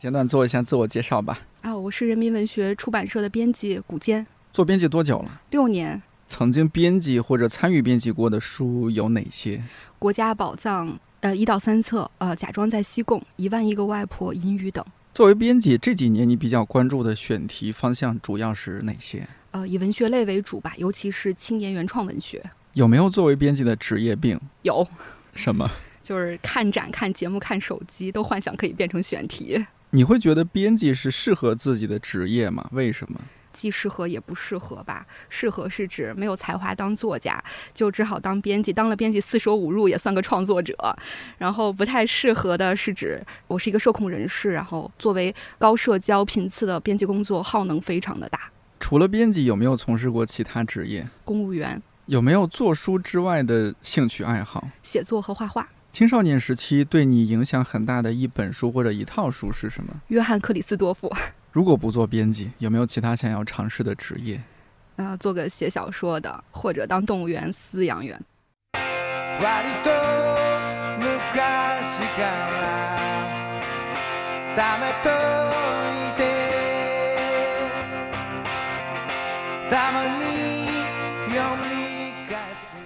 简短做一下自我介绍吧。啊，我是人民文学出版社的编辑古坚，做编辑多久了？六年。曾经编辑或者参与编辑过的书有哪些？国家宝藏，呃，一到三册，呃，假装在西贡，一万一个外婆，隐语等。作为编辑，这几年你比较关注的选题方向主要是哪些？呃，以文学类为主吧，尤其是青年原创文学。有没有作为编辑的职业病？有。什么？就是看展、看节目、看手机，都幻想可以变成选题。你会觉得编辑是适合自己的职业吗？为什么？既适合也不适合吧。适合是指没有才华当作家，就只好当编辑。当了编辑四舍五入也算个创作者。然后不太适合的是指我是一个社恐人士，然后作为高社交频次的编辑工作耗能非常的大。除了编辑，有没有从事过其他职业？公务员。有没有做书之外的兴趣爱好？写作和画画。青少年时期对你影响很大的一本书或者一套书是什么？约翰克里斯多夫。如果不做编辑，有没有其他想要尝试的职业？呃，做个写小说的，或者当动物园饲养员。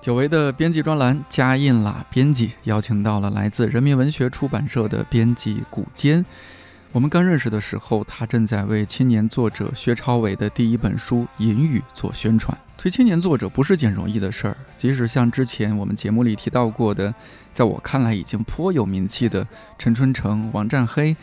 久违的编辑专栏加印啦，编辑邀请到了来自人民文学出版社的编辑古坚。我们刚认识的时候，他正在为青年作者薛超伟的第一本书《隐语》做宣传。推青年作者不是件容易的事儿，即使像之前我们节目里提到过的，在我看来已经颇有名气的陈春成、王占黑。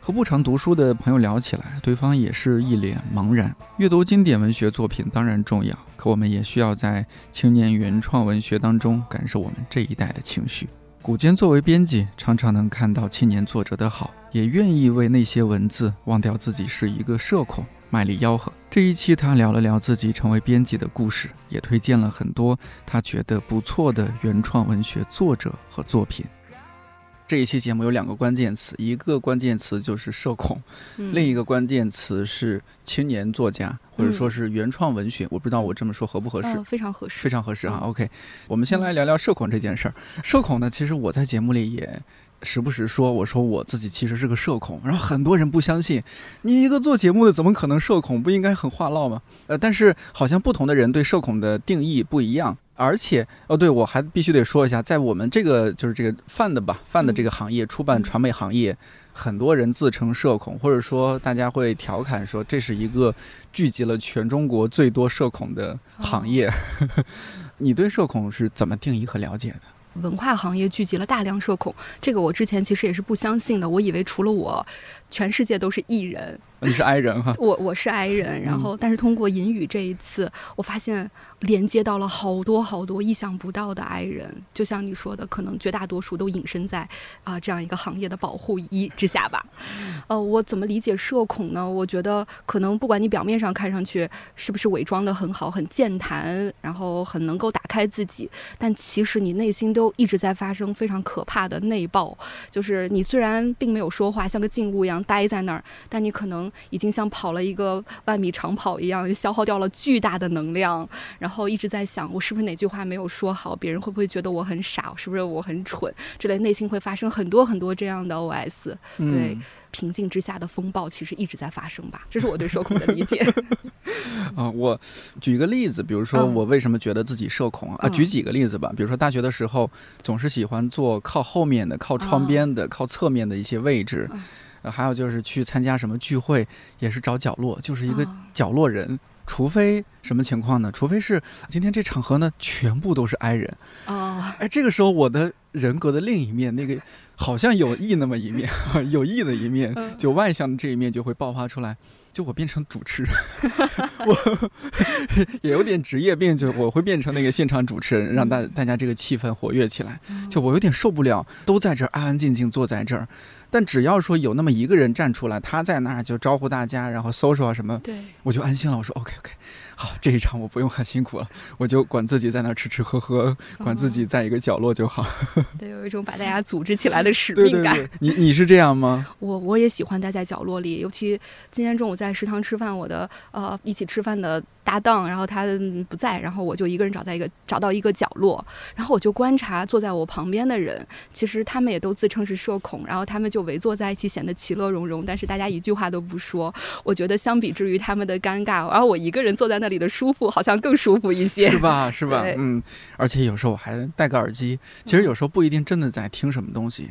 和不常读书的朋友聊起来，对方也是一脸茫然。阅读经典文学作品当然重要，可我们也需要在青年原创文学当中感受我们这一代的情绪。古坚作为编辑，常常能看到青年作者的好，也愿意为那些文字忘掉自己是一个社恐，卖力吆喝。这一期他聊了聊自己成为编辑的故事，也推荐了很多他觉得不错的原创文学作者和作品。这一期节目有两个关键词，一个关键词就是社恐，另一个关键词是青年作家，或者说是原创文学。我不知道我这么说合不合适？非常合适，非常合适哈。OK，我们先来聊聊社恐这件事儿。社恐呢，其实我在节目里也时不时说，我说我自己其实是个社恐，然后很多人不相信，你一个做节目的怎么可能社恐？不应该很话唠吗？呃，但是好像不同的人对社恐的定义不一样。而且哦，对我还必须得说一下，在我们这个就是这个泛的吧，泛的这个行业，出版传媒行业，很多人自称社恐，或者说大家会调侃说，这是一个聚集了全中国最多社恐的行业。你对社恐是怎么定义和了解的？文化行业聚集了大量社恐，这个我之前其实也是不相信的，我以为除了我，全世界都是艺人。你是 I 人哈，我我是 I 人，然后但是通过隐语这一次，我发现连接到了好多好多意想不到的 I 人，就像你说的，可能绝大多数都隐身在啊这样一个行业的保护衣之下吧。呃，我怎么理解社恐呢？我觉得可能不管你表面上看上去是不是伪装的很好、很健谈，然后很能够打开自己，但其实你内心都一直在发生非常可怕的内爆。就是你虽然并没有说话，像个静物一样待在那儿，但你可能。已经像跑了一个万米长跑一样，消耗掉了巨大的能量，然后一直在想，我是不是哪句话没有说好？别人会不会觉得我很傻？是不是我很蠢？之类，内心会发生很多很多这样的 OS。对，平静之下的风暴其实一直在发生吧？这是我对社恐的理解。啊，我举一个例子，比如说我为什么觉得自己社恐啊？举几个例子吧，比如说大学的时候，总是喜欢坐靠后面的、靠窗边的、靠侧面的一些位置。呃，还有就是去参加什么聚会，也是找角落，就是一个角落人。除非什么情况呢？除非是今天这场合呢，全部都是 I 人。哦，哎，这个时候我的人格的另一面，那个好像有意那么一面，有意的一面，就外向的这一面就会爆发出来。就我变成主持人，我 也有点职业病，就我会变成那个现场主持人，让大大家这个气氛活跃起来。就我有点受不了，都在这儿安安静静坐在这儿。但只要说有那么一个人站出来，他在那儿就招呼大家，然后搜索啊什么，对，我就安心了。我说 OK OK，好，这一场我不用很辛苦了，我就管自己在那儿吃吃喝喝，管自己在一个角落就好。对，有一种把大家组织起来的使命感。你你是这样吗？我我也喜欢待在角落里，尤其今天中午在食堂吃饭，我的呃一起吃饭的。搭档，然后他不在，然后我就一个人找在一个找到一个角落，然后我就观察坐在我旁边的人，其实他们也都自称是社恐，然后他们就围坐在一起，显得其乐融融，但是大家一句话都不说。我觉得相比之于他们的尴尬，然后我一个人坐在那里的舒服，好像更舒服一些，是吧？是吧？嗯，而且有时候我还戴个耳机，其实有时候不一定真的在听什么东西。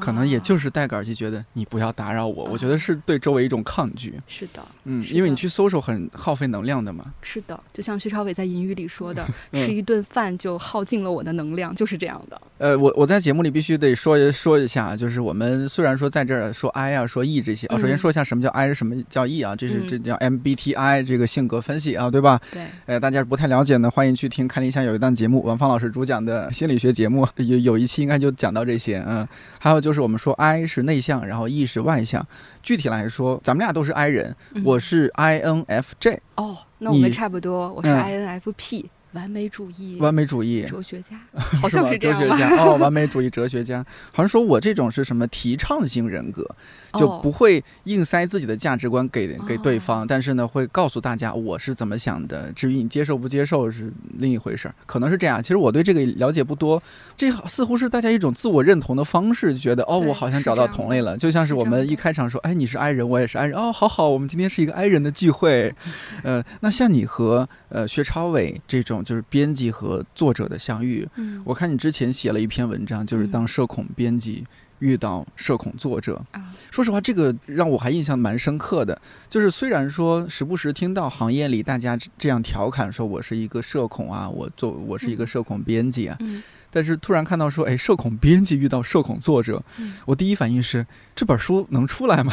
可能也就是戴个耳机，觉得你不要打扰我。我觉得是对周围一种抗拒。是的，嗯，因为你去搜索很耗费能量的嘛。是的，就像徐朝伟在隐语里说的，吃一顿饭就耗尽了我的能量，就是这样的。呃，我我在节目里必须得说说一下，就是我们虽然说在这儿说 I 啊，说 E 这些啊，首先说一下什么叫 I，什么叫 E 啊，这是这叫 MBTI 这个性格分析啊，对吧？对。呃，大家不太了解呢，欢迎去听看理想有一档节目，王芳老师主讲的心理学节目，有有一期应该就讲到这些，嗯，还有就是我们说 I。是内向，然后 E 是外向。具体来说，咱们俩都是 I 人，我是 INFJ。哦，那我们差不多，我是 INFP。完美主义，完美主义哲学家，好像是哲学家哦。完美主义哲学家，好像说我这种是什么提倡型人格，就不会硬塞自己的价值观给给对方，但是呢，会告诉大家我是怎么想的。至于你接受不接受是另一回事儿，可能是这样。其实我对这个了解不多，这似乎是大家一种自我认同的方式，觉得哦，我好像找到同类了。就像是我们一开场说，哎，你是 I 人，我也是 I 人，哦，好好，我们今天是一个 I 人的聚会。呃，那像你和呃薛超伟这种。就是编辑和作者的相遇。嗯，我看你之前写了一篇文章，就是当社恐编辑遇到社恐作者。说实话，这个让我还印象蛮深刻的。就是虽然说时不时听到行业里大家这样调侃说，我是一个社恐啊，我做我是一个社恐编辑啊。嗯但是突然看到说，哎，社恐编辑遇到社恐作者，我第一反应是这本书能出来吗？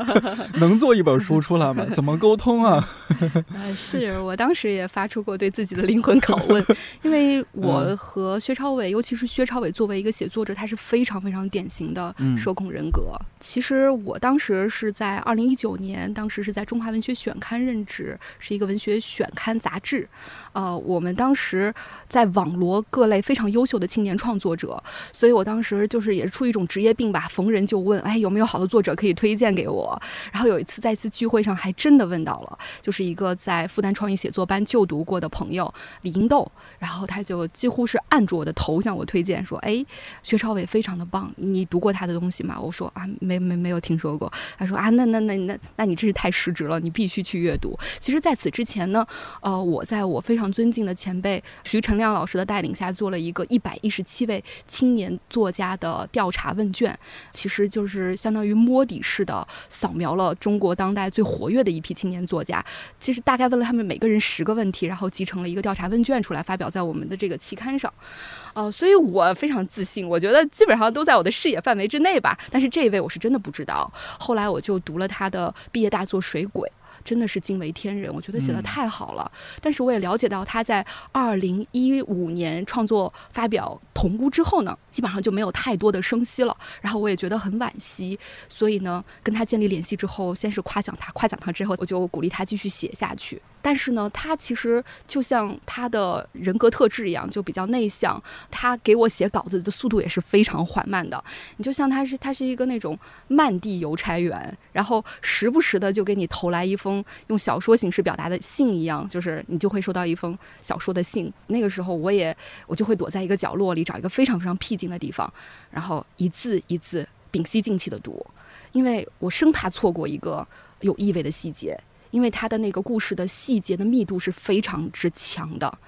能做一本书出来吗？怎么沟通啊？呃，是我当时也发出过对自己的灵魂拷问，因为我和薛超伟，尤其是薛超伟作为一个写作者，他是非常非常典型的社恐人格。其实我当时是在二零一九年，当时是在中华文学选刊任职，是一个文学选刊杂志。呃，我们当时在网罗各类非常优秀。秀的青年创作者，所以我当时就是也是出于一种职业病吧，逢人就问，哎，有没有好的作者可以推荐给我？然后有一次在一次聚会上，还真的问到了，就是一个在复旦创意写作班就读过的朋友李英豆，然后他就几乎是按住我的头向我推荐说，哎，薛超伟非常的棒，你读过他的东西吗？我说啊，没没没有听说过。他说啊，那那那那那你真是太失职了，你必须去阅读。其实，在此之前呢，呃，我在我非常尊敬的前辈徐成亮老师的带领下，做了一个一。百一十七位青年作家的调查问卷，其实就是相当于摸底式的扫描了中国当代最活跃的一批青年作家。其实大概问了他们每个人十个问题，然后集成了一个调查问卷出来，发表在我们的这个期刊上。呃，所以我非常自信，我觉得基本上都在我的视野范围之内吧。但是这一位我是真的不知道。后来我就读了他的毕业大作《水鬼》。真的是惊为天人，我觉得写的太好了。但是我也了解到他在二零一五年创作发表《同屋》之后呢，基本上就没有太多的声息了。然后我也觉得很惋惜，所以呢，跟他建立联系之后，先是夸奖他，夸奖他之后，我就鼓励他继续写下去。但是呢，他其实就像他的人格特质一样，就比较内向。他给我写稿子的速度也是非常缓慢的。你就像他是他是一个那种慢递邮差员，然后时不时的就给你投来一封用小说形式表达的信一样，就是你就会收到一封小说的信。那个时候我也我就会躲在一个角落里，找一个非常非常僻静的地方，然后一字一字屏息静气的读，因为我生怕错过一个有意味的细节。因为他的那个故事的细节的密度是非常之强的，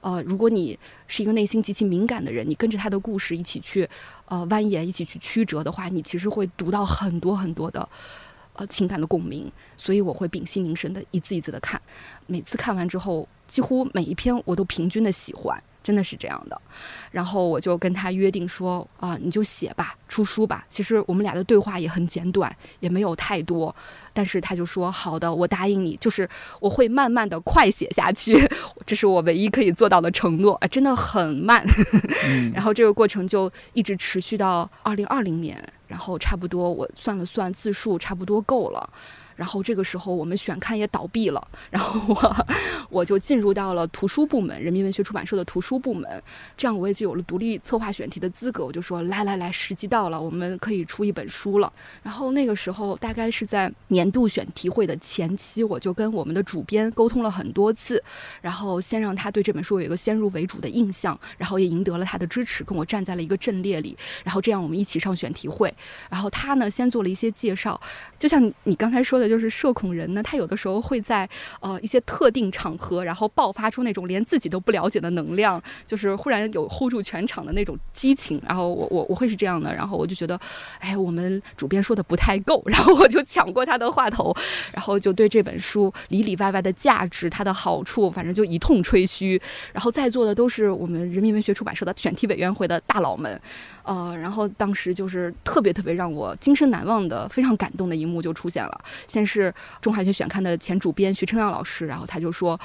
呃，如果你是一个内心极其敏感的人，你跟着他的故事一起去，呃，蜿蜒，一起去曲折的话，你其实会读到很多很多的，呃，情感的共鸣。所以我会屏息凝神的一字一字的看，每次看完之后，几乎每一篇我都平均的喜欢。真的是这样的。然后我就跟他约定说啊，你就写吧，出书吧。其实我们俩的对话也很简短，也没有太多。但是他就说好的，我答应你，就是我会慢慢的快写下去，这是我唯一可以做到的承诺啊，真的很慢。然后这个过程就一直持续到二零二零年，然后差不多我算了算字数，差不多够了。然后这个时候，我们选刊也倒闭了，然后我我就进入到了图书部门，人民文学出版社的图书部门，这样我也就有了独立策划选题的资格。我就说，来来来，时机到了，我们可以出一本书了。然后那个时候，大概是在年度选题会的前期，我就跟我们的主编沟通了很多次，然后先让他对这本书有一个先入为主的印象，然后也赢得了他的支持，跟我站在了一个阵列里，然后这样我们一起上选题会。然后他呢，先做了一些介绍，就像你刚才说的。就是社恐人呢，他有的时候会在呃一些特定场合，然后爆发出那种连自己都不了解的能量，就是忽然有 hold 住全场的那种激情。然后我我我会是这样的，然后我就觉得，哎，我们主编说的不太够，然后我就抢过他的话头，然后就对这本书里里外外的价值、它的好处，反正就一通吹嘘。然后在座的都是我们人民文学出版社的选题委员会的大佬们。呃，然后当时就是特别特别让我今生难忘的、非常感动的一幕就出现了。先是中海学选刊的前主编徐成亮老师，然后他就说。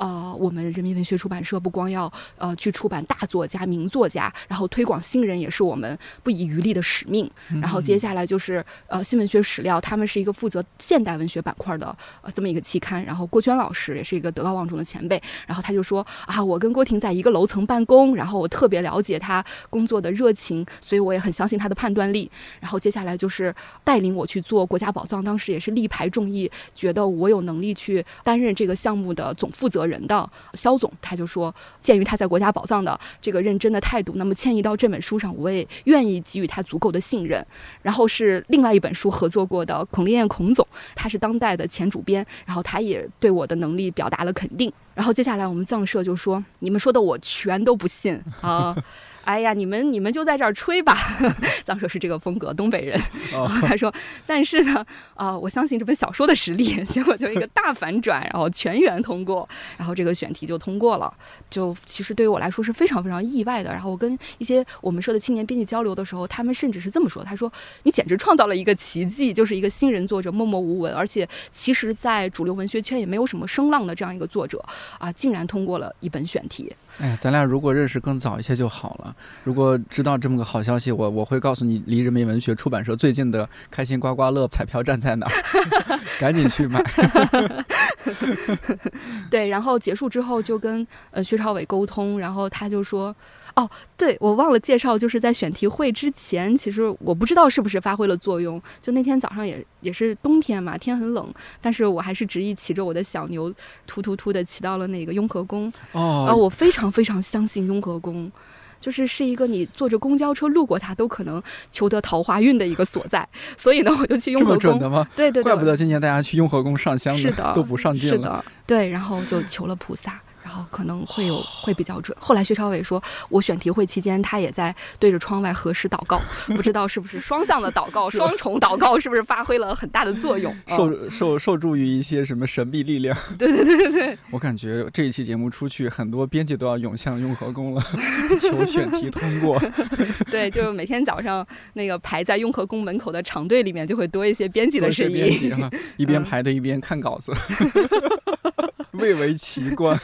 呃，我们人民文学出版社不光要呃去出版大作家、名作家，然后推广新人也是我们不遗余力的使命。然后接下来就是呃新文学史料，他们是一个负责现代文学板块的呃这么一个期刊。然后郭娟老师也是一个德高望重的前辈，然后他就说啊，我跟郭婷在一个楼层办公，然后我特别了解他工作的热情，所以我也很相信他的判断力。然后接下来就是带领我去做国家宝藏，当时也是力排众议，觉得我有能力去担任这个项目的总负责人。人的肖总，他就说，鉴于他在国家宝藏的这个认真的态度，那么迁移到这本书上，我也愿意给予他足够的信任。然后是另外一本书合作过的孔令艳孔总，他是当代的前主编，然后他也对我的能力表达了肯定。然后接下来我们藏社就说，你们说的我全都不信啊。哎呀，你们你们就在这儿吹吧，藏说是这个风格，东北人。然后他说，但是呢，啊，我相信这本小说的实力。结果就一个大反转，然后全员通过，然后这个选题就通过了。就其实对于我来说是非常非常意外的。然后我跟一些我们社的青年编辑交流的时候，他们甚至是这么说：他说，你简直创造了一个奇迹，就是一个新人作者默默无闻，而且其实在主流文学圈也没有什么声浪的这样一个作者啊，竟然通过了一本选题。哎呀，咱俩如果认识更早一些就好了。如果知道这么个好消息，我我会告诉你，离人民文学出版社最近的开心刮刮乐彩票站在哪，赶紧去买。对，然后结束之后就跟呃薛朝伟沟通，然后他就说。哦，对我忘了介绍，就是在选题会之前，其实我不知道是不是发挥了作用。就那天早上也也是冬天嘛，天很冷，但是我还是执意骑着我的小牛，突突突的骑到了那个雍和宫。哦，啊，我非常非常相信雍和宫，就是是一个你坐着公交车路过它都可能求得桃花运的一个所在。所以呢，我就去雍和宫。的吗？对对对，怪不得今年大家去雍和宫上香是的都不上镜了。是的，对，然后就求了菩萨。然后可能会有会比较准。后来薛朝伟说，我选题会期间他也在对着窗外核实祷告，不知道是不是双向的祷告、双重祷告是不是发挥了很大的作用，受受受助于一些什么神秘力量。对对对对对，我感觉这一期节目出去，很多编辑都要涌向雍和宫了，求选题通过。对，就每天早上那个排在雍和宫门口的长队里面，就会多一些编辑的声音，一边排队一边看稿子。蔚为奇观。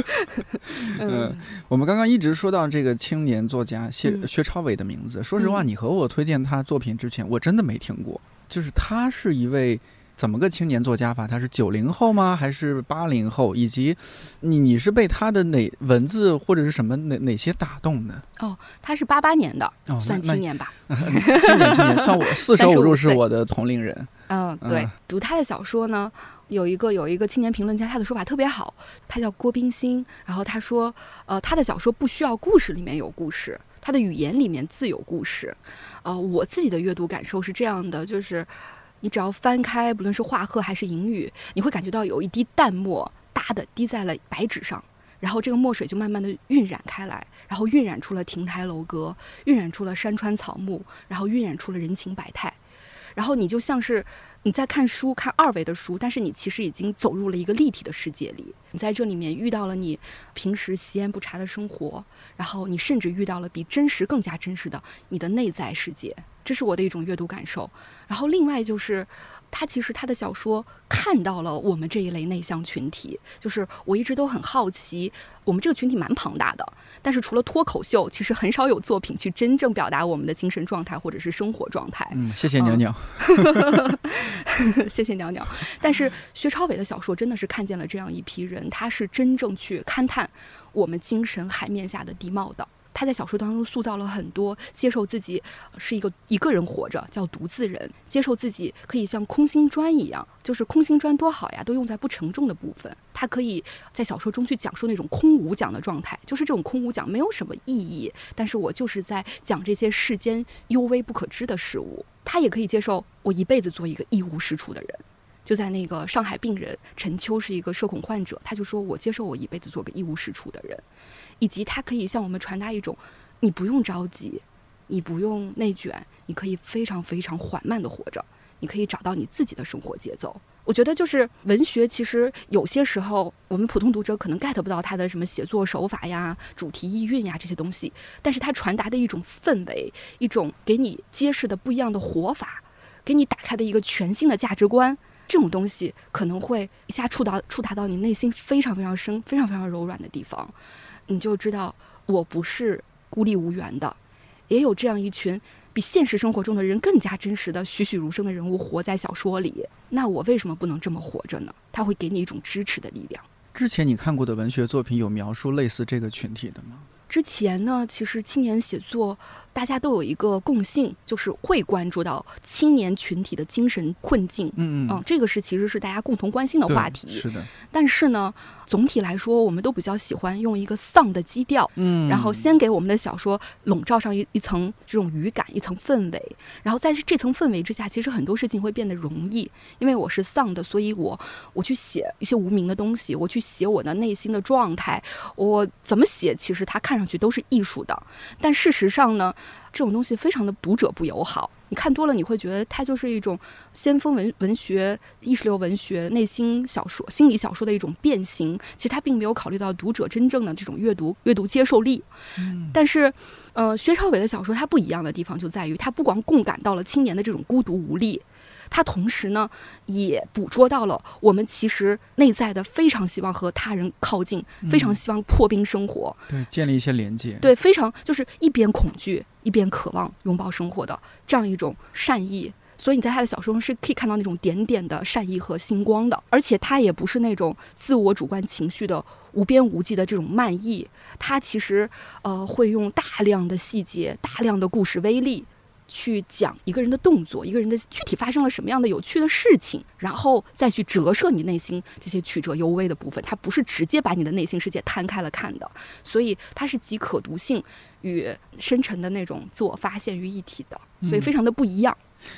嗯，我们刚刚一直说到这个青年作家薛薛超伟的名字。说实话，你和我推荐他作品之前，我真的没听过。就是他是一位怎么个青年作家法？他是九零后吗？还是八零后？以及你你是被他的哪文字或者是什么哪哪些打动呢？哦，他是八八年的，算青年吧。青 年青年，算我四舍五入是我的同龄人。嗯，对，读他的小说呢。有一个有一个青年评论家，他的说法特别好，他叫郭冰心。然后他说，呃，他的小说不需要故事里面有故事，他的语言里面自有故事。呃，我自己的阅读感受是这样的，就是你只要翻开，不论是画鹤还是银雨，你会感觉到有一滴淡墨哒的滴在了白纸上，然后这个墨水就慢慢的晕染开来，然后晕染出了亭台楼阁，晕染出了山川草木，然后晕染出了人情百态。然后你就像是你在看书，看二维的书，但是你其实已经走入了一个立体的世界里。你在这里面遇到了你平时习烟不查的生活，然后你甚至遇到了比真实更加真实的你的内在世界。这是我的一种阅读感受。然后另外就是。他其实他的小说看到了我们这一类内向群体，就是我一直都很好奇，我们这个群体蛮庞大的，但是除了脱口秀，其实很少有作品去真正表达我们的精神状态或者是生活状态。嗯，谢谢鸟鸟，谢谢鸟鸟。但是薛超伟的小说真的是看见了这样一批人，他是真正去勘探我们精神海面下的地貌的。他在小说当中塑造了很多接受自己是一个一个人活着叫独自人，接受自己可以像空心砖一样，就是空心砖多好呀，都用在不承重的部分。他可以在小说中去讲述那种空无讲的状态，就是这种空无讲没有什么意义，但是我就是在讲这些世间幽微不可知的事物。他也可以接受我一辈子做一个一无是处的人，就在那个上海病人陈秋是一个社恐患者，他就说我接受我一辈子做个一无是处的人。以及他可以向我们传达一种，你不用着急，你不用内卷，你可以非常非常缓慢的活着，你可以找到你自己的生活节奏。我觉得就是文学，其实有些时候我们普通读者可能 get 不到它的什么写作手法呀、主题意蕴呀这些东西，但是它传达的一种氛围，一种给你揭示的不一样的活法，给你打开的一个全新的价值观，这种东西可能会一下触到触达到你内心非常非常深、非常非常柔软的地方。你就知道我不是孤立无援的，也有这样一群比现实生活中的人更加真实的栩栩如生的人物活在小说里。那我为什么不能这么活着呢？他会给你一种支持的力量。之前你看过的文学作品有描述类似这个群体的吗？之前呢，其实青年写作。大家都有一个共性，就是会关注到青年群体的精神困境。嗯嗯，这个是其实是大家共同关心的话题。是的。但是呢，总体来说，我们都比较喜欢用一个丧的基调，嗯，然后先给我们的小说笼罩上一一层这种语感，一层氛围。然后在这层氛围之下，其实很多事情会变得容易，因为我是丧的，所以我我去写一些无名的东西，我去写我的内心的状态，我怎么写，其实它看上去都是艺术的。但事实上呢？这种东西非常的读者不友好，你看多了，你会觉得它就是一种先锋文文学、意识流文学、内心小说、心理小说的一种变形。其实它并没有考虑到读者真正的这种阅读阅读接受力。嗯，但是，呃，薛朝伟的小说它不一样的地方就在于，它不光共感到了青年的这种孤独无力。他同时呢，也捕捉到了我们其实内在的非常希望和他人靠近，非常希望破冰生活，对，建立一些连接，对，非常就是一边恐惧一边渴望拥抱生活的这样一种善意。所以你在他的小说中是可以看到那种点点的善意和星光的，而且他也不是那种自我主观情绪的无边无际的这种漫溢，他其实呃会用大量的细节、大量的故事微粒。去讲一个人的动作，一个人的具体发生了什么样的有趣的事情，然后再去折射你内心这些曲折幽微的部分。它不是直接把你的内心世界摊开了看的，所以它是集可读性与深沉的那种自我发现于一体的，所以非常的不一样。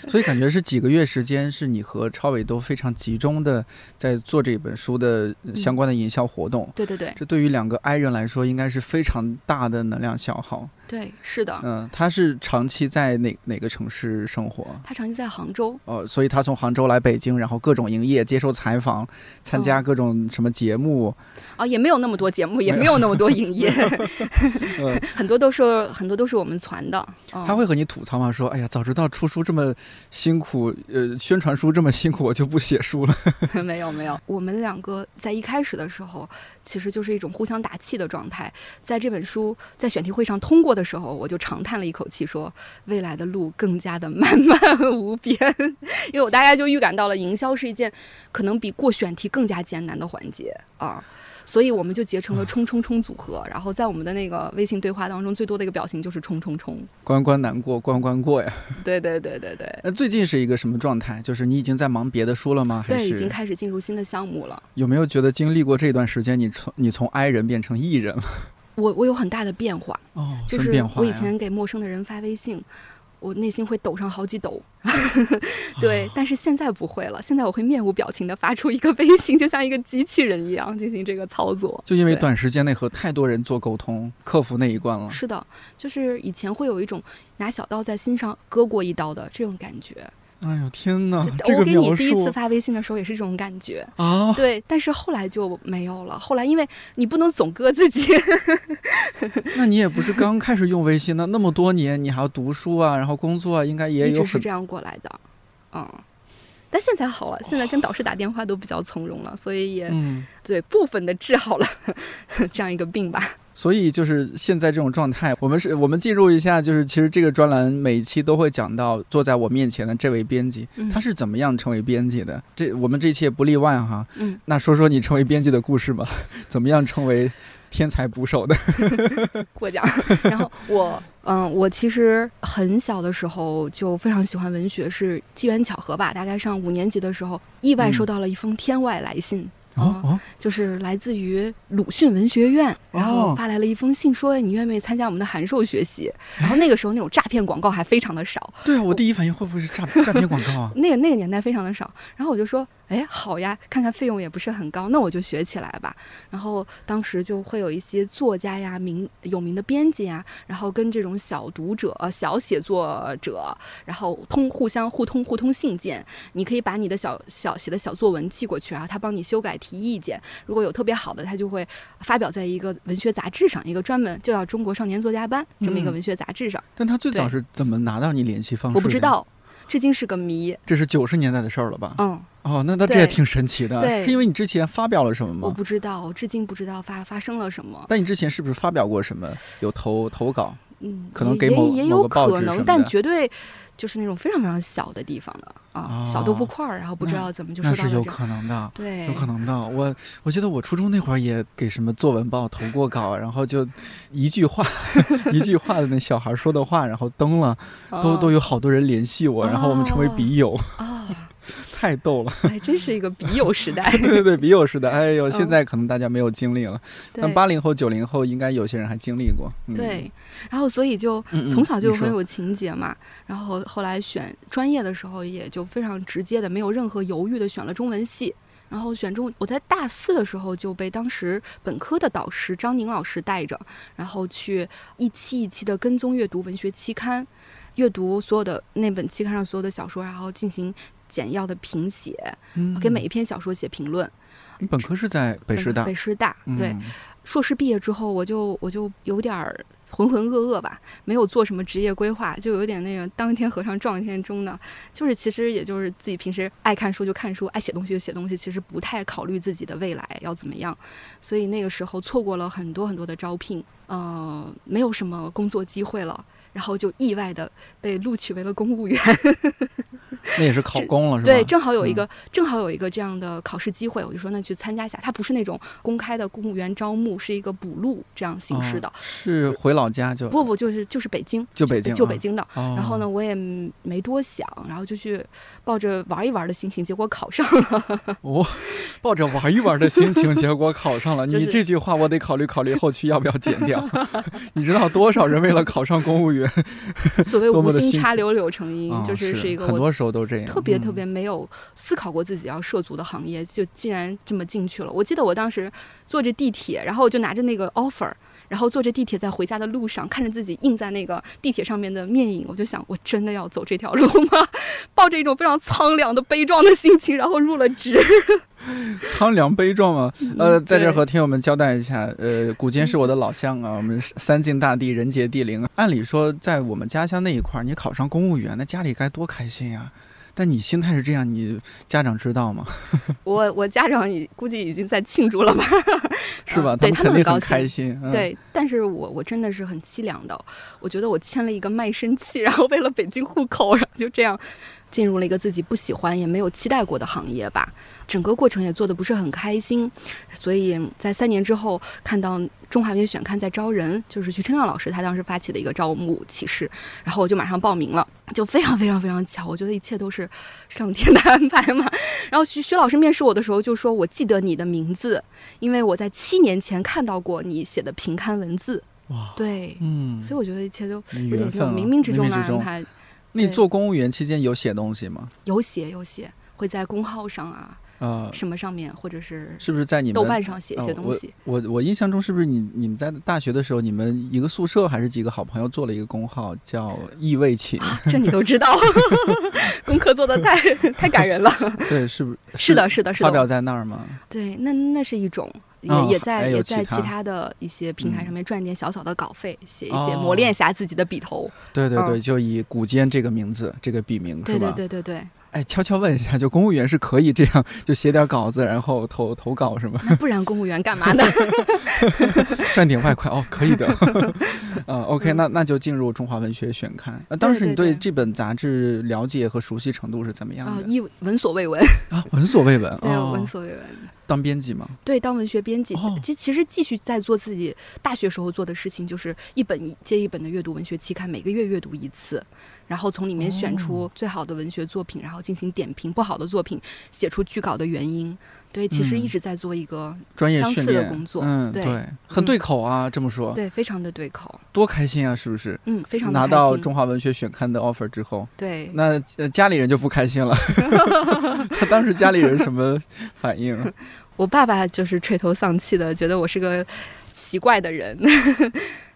所以感觉是几个月时间，是你和超伟都非常集中的在做这本书的相关的营销活动。对对对，这对于两个 I 人来说，应该是非常大的能量消耗。对，是的。嗯，他是长期在哪哪个城市生活？他长期在杭州。哦，所以他从杭州来北京，然后各种营业、接受采访、参加各种什么节目。啊，也没有那么多节目，也没有那么多营业 很多都是很多都是我们传的。他会和你吐槽吗？说，哎呀，早知道出书这么辛苦，呃，宣传书这么辛苦，我就不写书了。没有没有，我们两个在一开始的时候，其实就是一种互相打气的状态。在这本书在选题会上通过的时候，我就长叹了一口气，说未来的路更加的漫漫无边，因为我大家就预感到了营销是一件可能比过选题更加艰难的环节啊。所以我们就结成了冲冲冲组合，然后在我们的那个微信对话当中，最多的一个表情就是冲冲冲，关关难过关关过呀。对对对对对。那最近是一个什么状态？就是你已经在忙别的书了吗？对，已经开始进入新的项目了。有没有觉得经历过这段时间，你从你从 I 人变成 E 人了？我我有很大的变化哦，就是我以前给陌生的人发微信。我内心会抖上好几抖，对，但是现在不会了。现在我会面无表情的发出一个微信，就像一个机器人一样进行这个操作。就因为短时间内和太多人做沟通，克服那一关了。是的，就是以前会有一种拿小刀在心上割过一刀的这种感觉。哎呦天哪！我给你第一次发微信的时候也是这种感觉啊。对，但是后来就没有了。后来因为你不能总割自己。那你也不是刚开始用微信那，那么多年你还要读书啊，然后工作啊，应该也有。一直是这样过来的，嗯。但现在好了，现在跟导师打电话都比较从容了，所以也对部分的治好了 这样一个病吧。所以就是现在这种状态，我们是我们进入一下，就是其实这个专栏每一期都会讲到坐在我面前的这位编辑，他是怎么样成为编辑的。这我们这一期也不例外哈。嗯，那说说你成为编辑的故事吧，怎么样成为天才捕手的？过奖。然后我，嗯，我其实很小的时候就非常喜欢文学，是机缘巧合吧。大概上五年级的时候，意外收到了一封天外来信。哦，就是来自于鲁迅文学院，然后发来了一封信，说你愿不愿意参加我们的函授学习？然后那个时候那种诈骗广告还非常的少。对啊，我第一反应会不会是诈诈骗广告啊？那个那个年代非常的少，然后我就说。哎，好呀，看看费用也不是很高，那我就学起来吧。然后当时就会有一些作家呀、名有名的编辑呀，然后跟这种小读者、小写作者，然后通互相互通互通信件。你可以把你的小小写的小作文寄过去，然后他帮你修改提意见。如果有特别好的，他就会发表在一个文学杂志上，一个专门就叫《中国少年作家班》这么一个文学杂志上。但他最早是怎么拿到你联系方式？我不知道，至今是个谜。这是九十年代的事儿了吧？嗯。哦，那那这也挺神奇的，是因为你之前发表了什么吗？我不知道，我至今不知道发发生了什么。但你之前是不是发表过什么？有投投稿？嗯，可能给某也有可能，但绝对就是那种非常非常小的地方的啊，小豆腐块儿，然后不知道怎么就那是有可能的，对，有可能的。我我记得我初中那会儿也给什么作文报投过稿，然后就一句话 一句话的那小孩说的话，然后登了，都都有好多人联系我，然后我们成为笔友啊。太逗了，还 真是一个笔友时代。对对对，笔友时代。哎呦，现在可能大家没有经历了，但八零后、九零后应该有些人还经历过。对，然后所以就从小就很有情节嘛。然后后来选专业的时候，也就非常直接的，没有任何犹豫的选了中文系。然后选中，我在大四的时候就被当时本科的导师张宁老师带着，然后去一期一期的跟踪阅读文学期刊，阅读所有的那本期刊上所有的小说，然后进行。简要的评写，给每一篇小说写评论。你本科是在北师大，北师大对。硕士毕业之后，我就我就有点浑浑噩噩吧，没有做什么职业规划，就有点那个当一天和尚撞一天钟呢。就是其实也就是自己平时爱看书就看书，爱写东西就写东西，其实不太考虑自己的未来要怎么样。所以那个时候错过了很多很多的招聘，呃，没有什么工作机会了，然后就意外的被录取为了公务员。那也是考公了，是吧？对，正好有一个，正好有一个这样的考试机会，我就说那去参加一下。它不是那种公开的公务员招募，是一个补录这样形式的。是回老家就不不就是就是北京，就北京，就北京的。然后呢，我也没多想，然后就去抱着玩一玩的心情，结果考上了。哦，抱着玩一玩的心情，结果考上了。你这句话我得考虑考虑，后期要不要剪掉？你知道多少人为了考上公务员，所谓无心插柳柳成荫，就是是一个很多时候都这样，特别特别没有思考过自己要涉足的行业，就竟然这么进去了。我记得我当时坐着地铁，然后就拿着那个 offer，然后坐着地铁在回家的路上，看着自己印在那个地铁上面的面影，我就想，我真的要走这条路吗？抱着一种非常苍凉的悲壮的心情，然后入了职。苍凉悲壮嘛？呃，在这和听友们交代一下，呃，古今是我的老乡啊，我们三晋大地，人杰地灵。按理说，在我们家乡那一块儿，你考上公务员，那家里该多开心呀！但你心态是这样，你家长知道吗？我我家长已估计已经在庆祝了吧？是吧？对他们很开心。对，但是我我真的是很凄凉的。我觉得我签了一个卖身契，然后为了北京户口，然后就这样。进入了一个自己不喜欢也没有期待过的行业吧，整个过程也做的不是很开心，所以在三年之后看到中华文学选刊在招人，就是徐春亮老师他当时发起的一个招募启事，然后我就马上报名了，就非常非常非常巧，我觉得一切都是上天的 安排嘛。然后徐徐老师面试我的时候就说：“我记得你的名字，因为我在七年前看到过你写的评刊文字。”哇，对，嗯，所以我觉得一切都有点那种冥冥之中的安排。你做公务员期间有写东西吗？有写有写，会在公号上啊，呃，什么上面，或者是是不是在你们豆瓣上写一些东西？我我印象中是不是你你们在大学的时候，你们一个宿舍还是几个好朋友做了一个公号叫“意味情”？这你都知道，功课做的太太感人了。对，是不是？是的，是的，是的。发表在那儿吗？对，那那是一种，也也在也在其他的一些平台上面赚点小小的稿费，写一些磨练一下自己的笔头。对对对，就以古坚这个名字，这个笔名？对对对对对。哎，悄悄问一下，就公务员是可以这样，就写点稿子，然后投投稿是吗？那不然公务员干嘛呢？赚点外快哦，可以的。嗯，OK，那那就进入中华文学选刊。那当时你对这本杂志了解和熟悉程度是怎么样的？一闻所未闻啊，闻所未闻，对，闻所未闻。当编辑吗？对，当文学编辑。其其实继续在做自己大学时候做的事情，就是一本接一本的阅读文学期刊，每个月阅读一次，然后从里面选出最好的文学作品，然后进行点评；不好的作品，写出拒稿的原因。对，其实一直在做一个专业相似的工作，嗯，对，很对口啊，这么说，对，非常的对口，多开心啊，是不是？嗯，非常拿到中华文学选刊的 offer 之后，对，那家里人就不开心了。他当时家里人什么反应？我爸爸就是垂头丧气的，觉得我是个奇怪的人。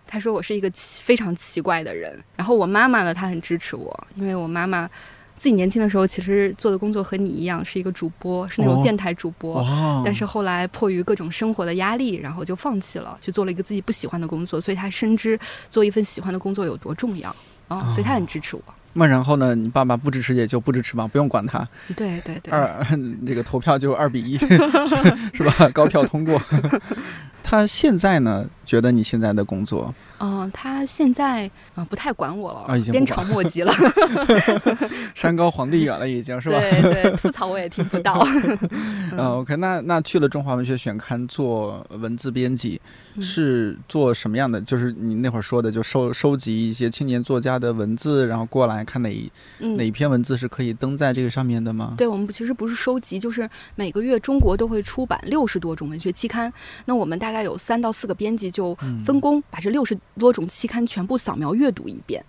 他说我是一个奇非常奇怪的人。然后我妈妈呢，她很支持我，因为我妈妈。自己年轻的时候，其实做的工作和你一样，是一个主播，是那种电台主播。但是后来迫于各种生活的压力，然后就放弃了，去做了一个自己不喜欢的工作。所以她深知做一份喜欢的工作有多重要啊，所以她很支持我。那然后呢？你爸爸不支持也就不支持嘛，不用管他。对对对。二 这个投票就二比一，是吧？高票通过。他现在呢？觉得你现在的工作？嗯，他现在啊不太管我了，啊已经鞭长莫及了。山高皇帝远了，已经是吧？对对，吐槽我也听不到。嗯，OK，那那去了中华文学选刊做文字编辑，是做什么样的？就是你那会儿说的，就收收集一些青年作家的文字，然后过来看哪一哪一篇文字是可以登在这个上面的吗？对，我们其实不是收集，就是每个月中国都会出版六十多种文学期刊，那我们大概有三到四个编辑。就分工把这六十多种期刊全部扫描阅读一遍，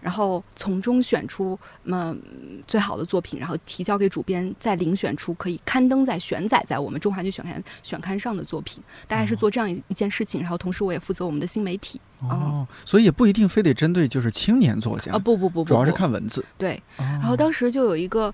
然后从中选出嗯最好的作品，然后提交给主编，再遴选出可以刊登在选载在我们中华剧选刊选刊上的作品。大概是做这样一件事情，然后同时我也负责我们的新媒体。哦，所以也不一定非得针对就是青年作家啊，不不不，主要是看文字。对，然后当时就有一个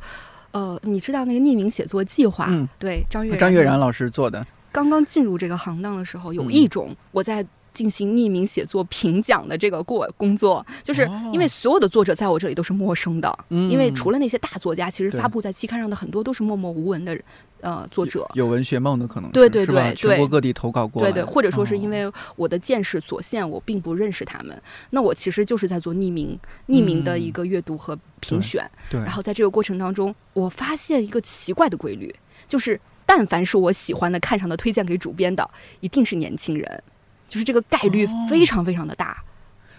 呃，你知道那个匿名写作计划？嗯，对，张悦张悦然老师做的。刚刚进入这个行当的时候，有一种我在进行匿名写作评奖的这个过工作，就是因为所有的作者在我这里都是陌生的，因为除了那些大作家，其实发布在期刊上的很多都是默默无闻的呃作者，有文学梦的可能，对对对，全国各地投稿过，对对，或者说是因为我的见识所限，我并不认识他们，那我其实就是在做匿名匿名的一个阅读和评选，对，然后在这个过程当中，我发现一个奇怪的规律，就是。但凡是我喜欢的、看上的、推荐给主编的，一定是年轻人，就是这个概率非常非常的大。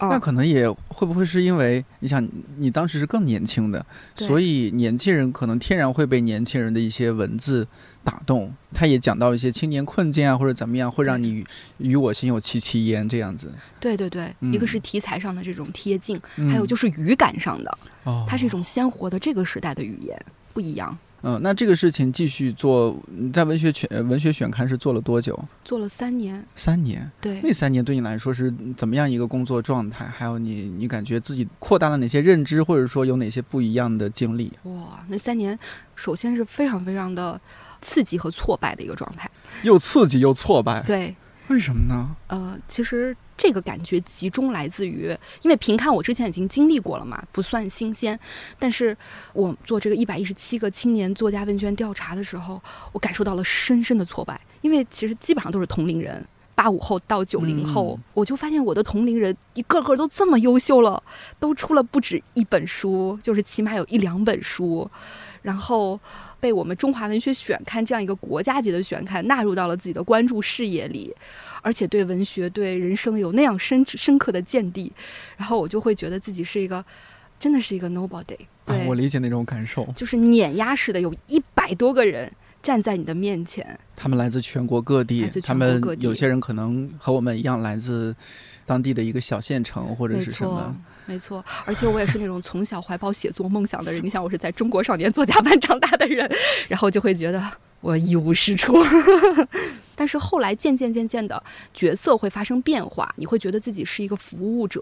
那可能也会不会是因为你想，你当时是更年轻的，所以年轻人可能天然会被年轻人的一些文字打动。他也讲到一些青年困境啊，或者怎么样，会让你与我心有戚戚焉这样子。对对对，一个是题材上的这种贴近，还有就是语感上的，它是一种鲜活的这个时代的语言不一样。嗯，那这个事情继续做，在文学选文学选刊是做了多久？做了三年。三年。对。那三年对你来说是怎么样一个工作状态？还有你，你感觉自己扩大了哪些认知，或者说有哪些不一样的经历？哇，那三年首先是非常非常的刺激和挫败的一个状态。又刺激又挫败。对。为什么呢？呃，其实。这个感觉集中来自于，因为平看我之前已经经历过了嘛，不算新鲜。但是我做这个一百一十七个青年作家问卷调查的时候，我感受到了深深的挫败，因为其实基本上都是同龄人，八五后到九零后，我就发现我的同龄人一个个都这么优秀了，都出了不止一本书，就是起码有一两本书，然后被我们中华文学选刊这样一个国家级的选刊纳入到了自己的关注视野里。而且对文学、对人生有那样深深刻的见地，然后我就会觉得自己是一个，真的是一个 nobody。对，我理解那种感受，就是碾压式的，有一百多个人站在你的面前，他们来自全国各地，他们有些人可能和我们一样来自当地的一个小县城或者是什么，没错。而且我也是那种从小怀抱写作梦想的人，你想我是在中国少年作家班长大的人，然后就会觉得。我一无是处。但是后来渐渐渐渐的角色会发生变化，你会觉得自己是一个服务者，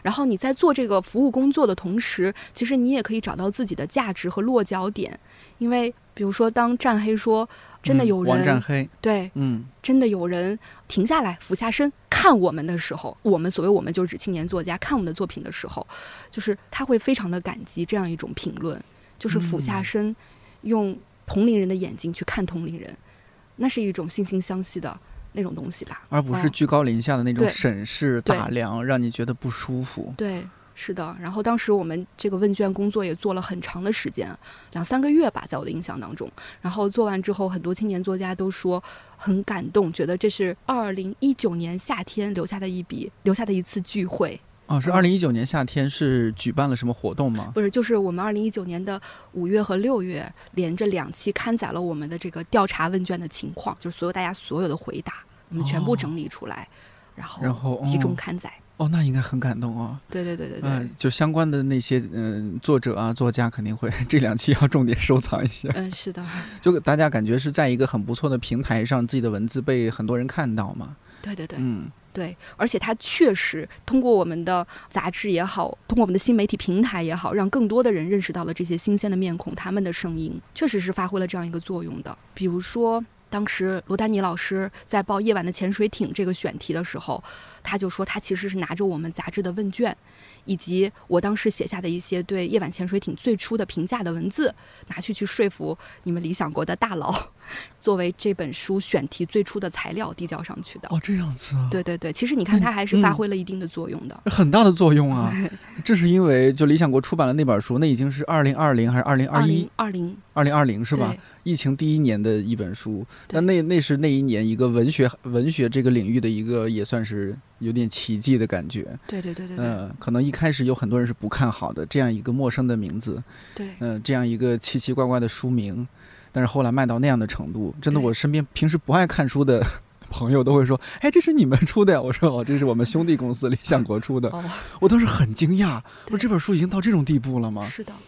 然后你在做这个服务工作的同时，其实你也可以找到自己的价值和落脚点。因为比如说，当战黑说真的有人，王战黑，对，嗯，真的有人停下来俯下身看我们的时候，我们所谓我们就是指青年作家看我们的作品的时候，就是他会非常的感激这样一种评论，就是俯下身用同龄人的眼睛去看同龄人。那是一种惺惺相惜的那种东西吧，而不是居高临下的那种审视打量，让你觉得不舒服。对，是的。然后当时我们这个问卷工作也做了很长的时间，两三个月吧，在我的印象当中。然后做完之后，很多青年作家都说很感动，觉得这是二零一九年夏天留下的一笔，留下的一次聚会。哦，是嗯二零一九年夏天是举办了什么活动吗？不是，就是我们二零一九年的五月和六月连着两期刊载了我们的这个调查问卷的情况，就是所有大家所有的回答，我们全部哦整理出来，然后然后集中哦刊载。哦，那应该很感动哦。对对对对对。嗯、就相关的那些嗯、作者啊作家肯定会 这两期要重点收藏一下，嗯，是的，就大家感觉是在一个很不错的平台上，自己的文字被很多人看到嘛。对对对，嗯，对，而且它确实通过我们的杂志也好，通过我们的新媒体平台也好，让更多的人认识到了这些新鲜的面孔，他们的声音确实是发挥了这样一个作用的。比如说，当时罗丹尼老师在报《夜晚的潜水艇》这个选题的时候，他就说他其实是拿着我们杂志的问卷，以及我当时写下的一些对《夜晚潜水艇》最初的评价的文字，拿去去说服你们理想国的大佬，作为这本书选题最初的材料递交上去的。哦，这样子啊，对对对，其实你看，它还是发挥了一定的作用的。很大的作用啊。这是因为就理想国出版了那本书，那已经是二零二零还是二零二一零？二零二零二零是吧？？疫情第一年的一本书，但那那是那一年一个文学文学这个领域的一个也算是有点奇迹的感觉。对对对对对嗯、可能一开始有很多人是不看好的，这样一个陌生的名字，对嗯、这样一个奇奇怪怪的书名，但是后来卖到那样的程度，真的，我身边平时不爱看书的 朋友都会说：“哎，这是你们出的呀？”我说：“哦，这是我们兄弟公司理想国出的。哦，”我当时很惊讶，我说这本书已经到这种地步了吗？是的，呃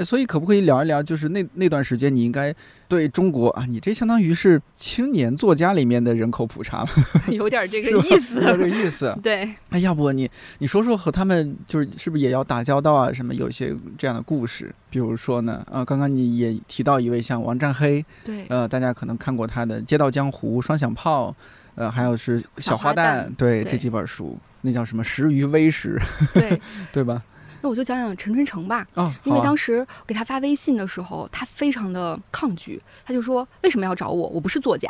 所以可不可以聊一聊，就是那那段时间，你应该对中国啊，你这相当于是青年作家里面的人口普查了，有点这个 意思。有点这个意思。对，那要不你你说说和他们就是是不是也要打交道啊？什么有一些这样的故事？比如说呢，啊，刚刚你也提到一位像王占黑，对，呃，大家可能看过他的《街道江湖》《双响炮》，呃，还有是《小花旦对对这几本书，那叫什么《食于微时》，对。对吧？那我就讲讲陈春成吧，哦，因为当时给他发微信的时候，他非常的抗拒，他就说为什么要找我？我不是作家。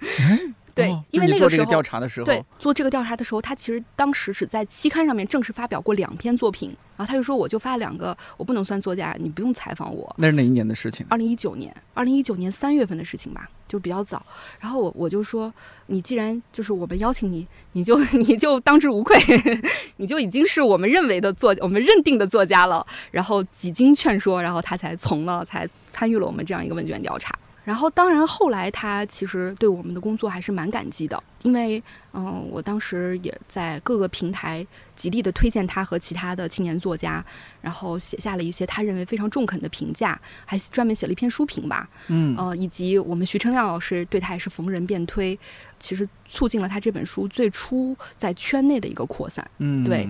对哦，因为那个时候调查的时候，对，做这个调查的时候，他其实当时只在期刊上面正式发表过两篇作品，然后他就说我就发两个，我不能算作家，你不用采访我。那是哪一年的事情？二零一九年，二零一九年三月份的事情吧，就比较早。然后我我就说，你既然就是我们邀请你，你就 你就当之无愧，你就已经是我们认为的作，我们认定的作家了。然后几经劝说，然后他才从了，才参与了我们这样一个问卷调查。然后，当然后来他其实对我们的工作还是蛮感激的，因为嗯、我当时也在各个平台极力的推荐他和其他的青年作家，然后写下了一些他认为非常中肯的评价，还专门写了一篇书评吧，嗯，呃，以及我们徐成亮老师对他也是逢人便推，其实促进了他这本书最初在圈内的一个扩散。嗯，对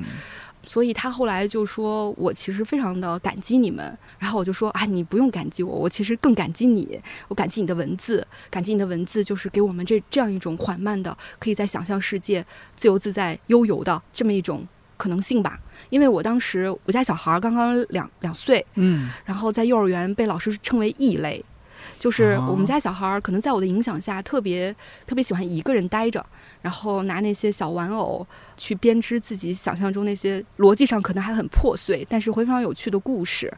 所以他后来就说：“我其实非常的感激你们。”然后我就说：“啊，你不用感激我，我其实更感激你。我感激你的文字，感激你的文字，就是给我们这这样一种缓慢的，可以在想象世界自由自在、悠游的这么一种可能性吧。因为我当时我家小孩儿刚刚两两岁，嗯，然后在幼儿园被老师称为异类，就是哦我们家小孩儿可能在我的影响下，特别特别喜欢一个人待着，然后拿那些小玩偶去编织自己想象中那些逻辑上可能还很破碎，但是非常有趣的故事。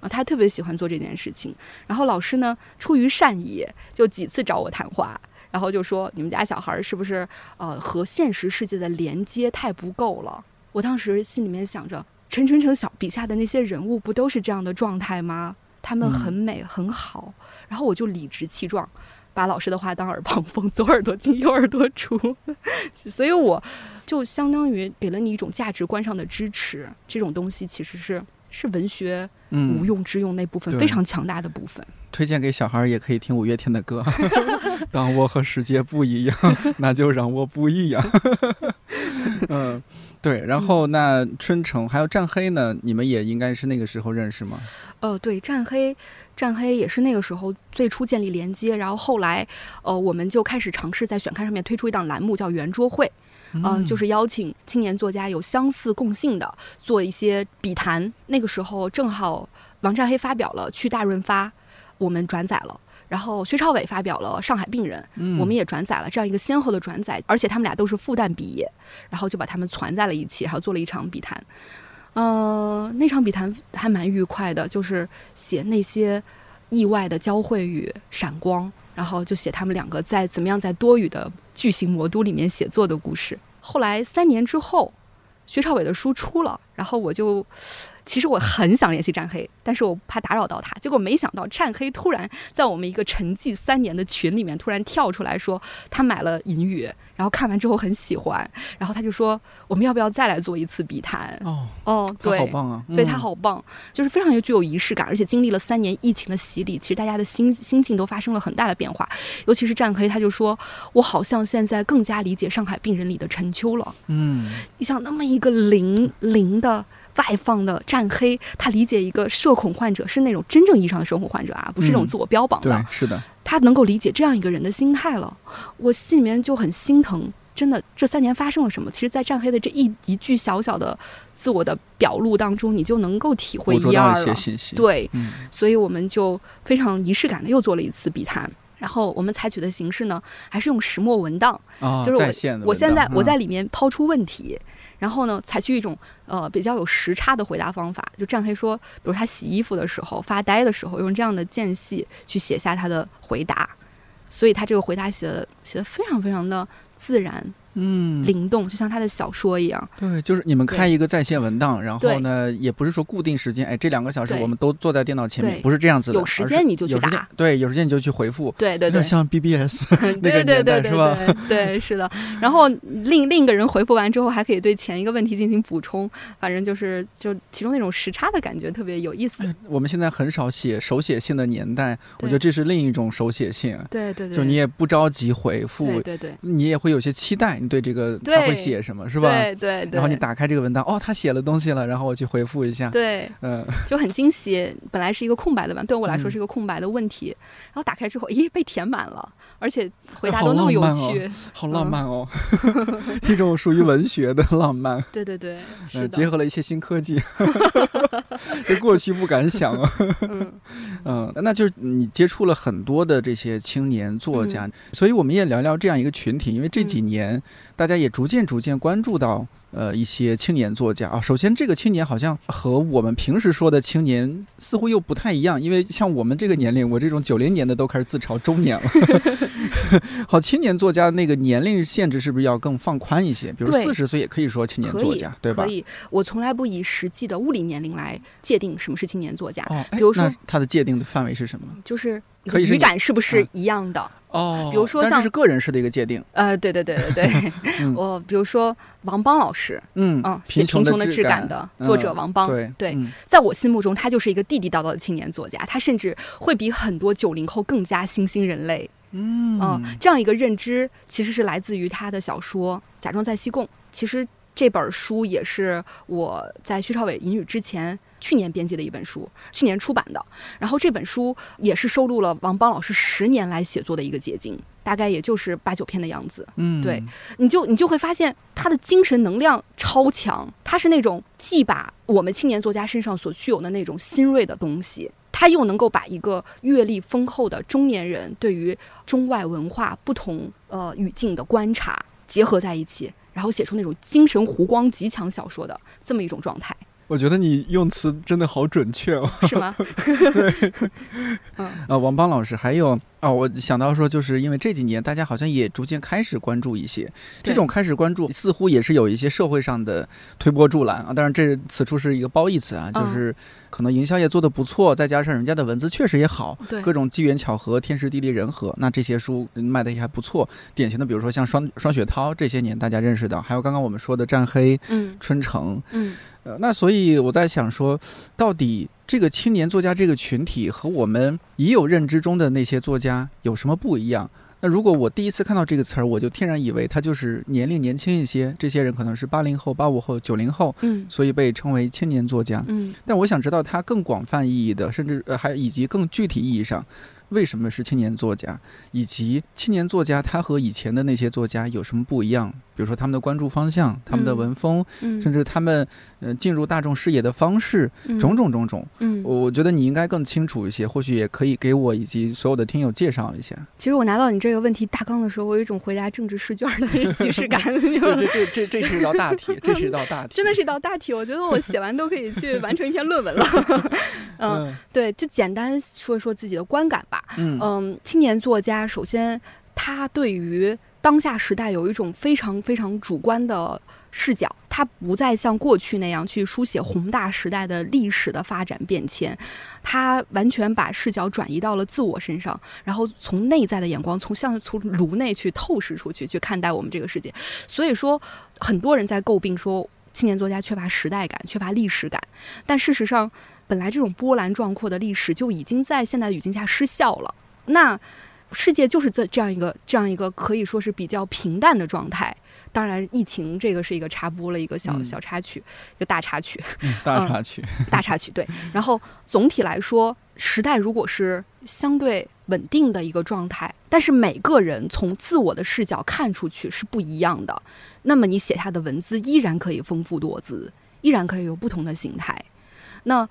啊，他特别喜欢做这件事情。然后老师呢，出于善意，就几次找我谈话，然后就说：“你们家小孩儿是不是呃和现实世界的连接太不够了？”我当时心里面想着，陈晨晨小笔下的那些人物不都是这样的状态吗？他们很美、很好，然后我就理直气壮，把老师的话当耳旁风，左耳朵进右耳朵出，所以我就相当于给了你一种价值观上的支持。这种东西其实是是文学无用之用那部分非常强大的部分。推荐给小孩也可以听五月天的歌。当我和世界不一样，那就让我不一样。嗯，对。然后那春城还有战黑呢？你们也应该是那个时候认识吗？呃，对，战黑，战黑也是那个时候最初建立连接，然后后来，呃，我们就开始尝试在选刊上面推出一档栏目，叫圆桌会。嗯，就是邀请青年作家有相似共性的做一些笔谈。那个时候正好王战黑发表了《去大润发》，我们转载了；然后薛超伟发表了《上海病人》，我们也转载了。这样一个先后的转载，而且他们俩都是复旦毕业，然后就把他们攒在了一起，然后做了一场笔谈。呃，那场笔谈还蛮愉快的，就是写那些意外的交汇与闪光。然后就写他们两个在怎么样在多雨的巨型魔都里面写作的故事。后来三年之后，薛超伟的书出了，然后我就。其实我很想联系战黑，但是我怕打扰到他。结果没想到战黑突然在我们一个沉寂三年的群里面突然跳出来说他买了《隐语》，然后看完之后很喜欢，然后他就说我们要不要再来做一次笔谈？哦哦，对，好棒啊！对他好棒，就是非常有具有仪式感，而且经历了三年疫情的洗礼，其实大家的心心境都发生了很大的变化。尤其是战黑，他就说我好像现在更加理解《上海病人》里的陈秋了。嗯，你想那么一个零零的。外放的战黑，他理解一个社恐患者是那种真正意义上的社恐患者啊，不是那种自我标榜的。对，是的。他能够理解这样一个人的心态了，我心里面就很心疼。真的，这三年发生了什么？其实，在战黑的这一一句小小的自我的表露当中，你就能够体会一二了。对，所以我们就非常仪式感的又做了一次笔谈。然后我们采取的形式呢，还是用石墨文档，就是我我现在我在里面抛出问题。然后呢，采取一种呃比较有时差的回答方法，就战黑说，比如他洗衣服的时候、发呆的时候，用这样的间隙去写下他的回答，所以他这个回答写的写的非常非常的自然。嗯，灵动就像他的小说一样。对，就是你们开一个在线文档，然后呢，也不是说固定时间，哎，这两个小时我们都坐在电脑前面，不是这样子的。有时间你就去打，对，有时间你就去回复。对对对，像 BBS 那个年代是吧？对，是的。然后另另一个人回复完之后，还可以对前一个问题进行补充。反正就是就其中那种时差的感觉特别有意思。我们现在很少写手写信的年代，我觉得这是另一种手写信。对对对，就你也不着急回复，对对对，你也会有些期待，你对这个。他会写什么是吧？对对对。然后你打开这个文档，哦，他写了东西了，然后我去回复一下。对，嗯，就很惊喜。本来是一个空白的吧，对我来说是一个空白的问题。然后打开之后，咦，被填满了，而且回答都那么有趣，好浪漫哦，一种属于文学的浪漫。对对对，结合了一些新科技，这过去不敢想啊。嗯，那就是你接触了很多的这些青年作家，所以我们也聊聊这样一个群体，因为这几年。大家也逐渐逐渐关注到，呃，一些青年作家啊。首先，这个青年好像和我们平时说的青年似乎又不太一样，因为像我们这个年龄，我这种九零年的都开始自嘲中年了。好，青年作家那个年龄限制是不是要更放宽一些？比如四十岁也可以说青年作家，对吧？可以。我从来不以实际的物理年龄来界定什么是青年作家。哦，比如说，它的界定的范围是什么？就是语感是不是一样的？哦，比如说像是个人式的一个界定。呃，对对对对对，我比如说王邦老师，嗯嗯，写《贫穷的质感》的作者王邦，对，在我心目中他就是一个地地道道的青年作家，他甚至会比很多九零后更加新兴人类。嗯，这样一个认知其实是来自于他的小说《假装在西贡》。其实这本书也是我在徐朝伟引语之前。去年编辑的一本书，去年出版的。然后这本书也是收录了王邦老师十年来写作的一个结晶，大概也就是八九篇的样子。嗯，对，你就你就会发现他的精神能量超强，他是那种既把我们青年作家身上所具有的那种新锐的东西，他又能够把一个阅历丰厚的中年人对于中外文化不同呃语境的观察结合在一起，然后写出那种精神弧光极强小说的这么一种状态。我觉得你用词真的好准确哦，是吗？对，啊，王邦老师，还有哦，我想到说，就是因为这几年大家好像也逐渐开始关注一些，这种开始关注似乎也是有一些社会上的推波助澜啊。当然，这此处是一个褒义词啊，就是可能营销也做得不错，再加上人家的文字确实也好，各种机缘巧合、天时地利人和，那这些书卖的也还不错。典型的，比如说像双双雪涛，这些年大家认识的，还有刚刚我们说的战黑、嗯，春城，嗯。呃，那所以我在想说，到底这个青年作家这个群体和我们已有认知中的那些作家有什么不一样？那如果我第一次看到这个词儿，我就天然以为他就是年龄年轻一些，这些人可能是八零后、八五后、九零后，嗯所以被称为青年作家。嗯但我想知道它更广泛意义的，甚至呃还以及更具体意义上，为什么是青年作家，以及青年作家他和以前的那些作家有什么不一样？比如说他们的关注方向、他们的嗯文风，嗯，甚至他们呃进入大众视野的方式，种种种种。嗯，我我觉得你应该更清楚一些，或许也可以给我以及所有的听友介绍一下。其实我拿到你这个问题大纲的时候，我有一种回答政治试卷的即视感，这这这这这是一道大题，这是一道大题，真的是一道大题。我觉得我写完都可以去完成一篇论文了。嗯，嗯对，就简单说一说自己的观感吧。嗯。嗯，青年作家首先他对于当下时代有一种非常非常主观的视角，他不再像过去那样去书写宏大时代的历史的发展变迁，他完全把视角转移到了自我身上，然后从内在的眼光，从像从颅内去透视出去，去看待我们这个世界。所以说，很多人在诟病说青年作家缺乏时代感，缺乏历史感，但事实上，本来这种波澜壮阔的历史就已经在现代语境下失效了。那世界就是这这样一个这样一个可以说是比较平淡的状态。当然，疫情这个是一个插播了一个小嗯小插曲，一个大插曲，嗯大插曲，大插曲。对，然后总体来说，时代如果是相对稳定的一个状态，但是每个人从自我的视角看出去是不一样的，那么你写下的文字依然可以丰富多姿，依然可以有不同的形态。那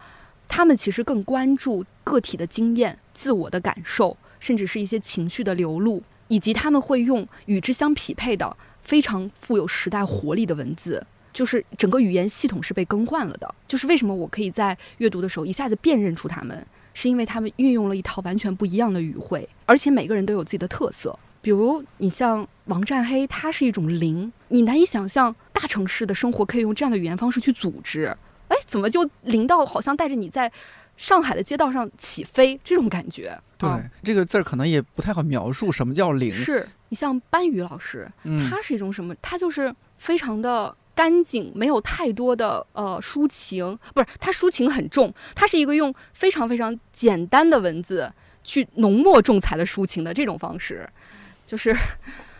他们其实更关注个体的经验、自我的感受，甚至是一些情绪的流露，以及他们会用与之相匹配的非常富有时代活力的文字。就是整个语言系统是被更换了的。就是为什么我可以在阅读的时候一下子辨认出他们，是因为他们运用了一套完全不一样的语汇，而且每个人都有自己的特色。比如你像王占黑，他是一种灵，你难以想象大城市的生活可以用这样的语言方式去组织。哎，怎么就灵到好像带着你在上海的街道上起飞这种感觉？对、啊这个字儿可能也不太好描述什么叫灵。是你像班宇老师，嗯，他是一种什么？他就是非常的干净，没有太多的呃抒情，不是他抒情很重，他是一个用非常非常简单的文字去浓墨重彩的抒情的这种方式，就是。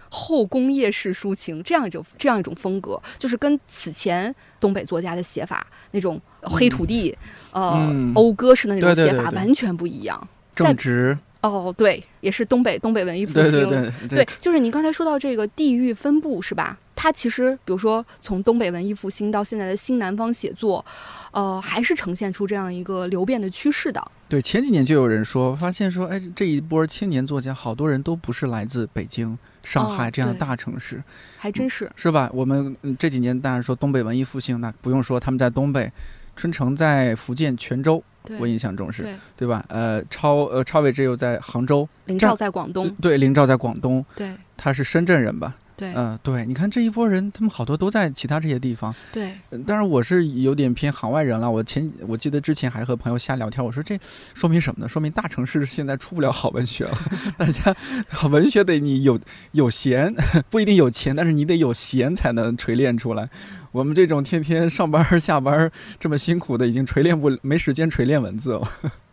后工业式抒情这样一种这样一种风格，就是跟此前东北作家的写法那种黑土地、呃嗯讴歌式的那种写对对对对法完全不一样。正直，哦，对，也是东北东北文艺复对兴。对对对，就是您刚才说到这个地域分布是吧？它其实，比如说从东北文艺复兴到现在的新南方写作，呃，还是呈现出这样一个流变的趋势的。对，前几年就有人说，发现说，哎，这一波青年作家，好多人都不是来自北京、上哦海这样的大城市，还真是，是吧？我们嗯这几年当然说东北文艺复兴，那不用说，他们在东北，春城在福建泉州，我印象中是对，对吧？呃，超呃超伟只有在杭州，林兆在广东，对，林兆在广东，对他是深圳人吧？对嗯、对，你看这一波人，他们好多都在其他这些地方。对，嗯当然，我是有点偏行外人了。我前我记得之前还和朋友瞎聊天，我说这说明什么呢？说明大城市现在出不了好文学了。大家好文学得你有有闲，不一定有钱，但是你得有闲才能锤炼出来。我们这种天天上班下班这么辛苦的，已经锤炼不没时间锤炼文字了。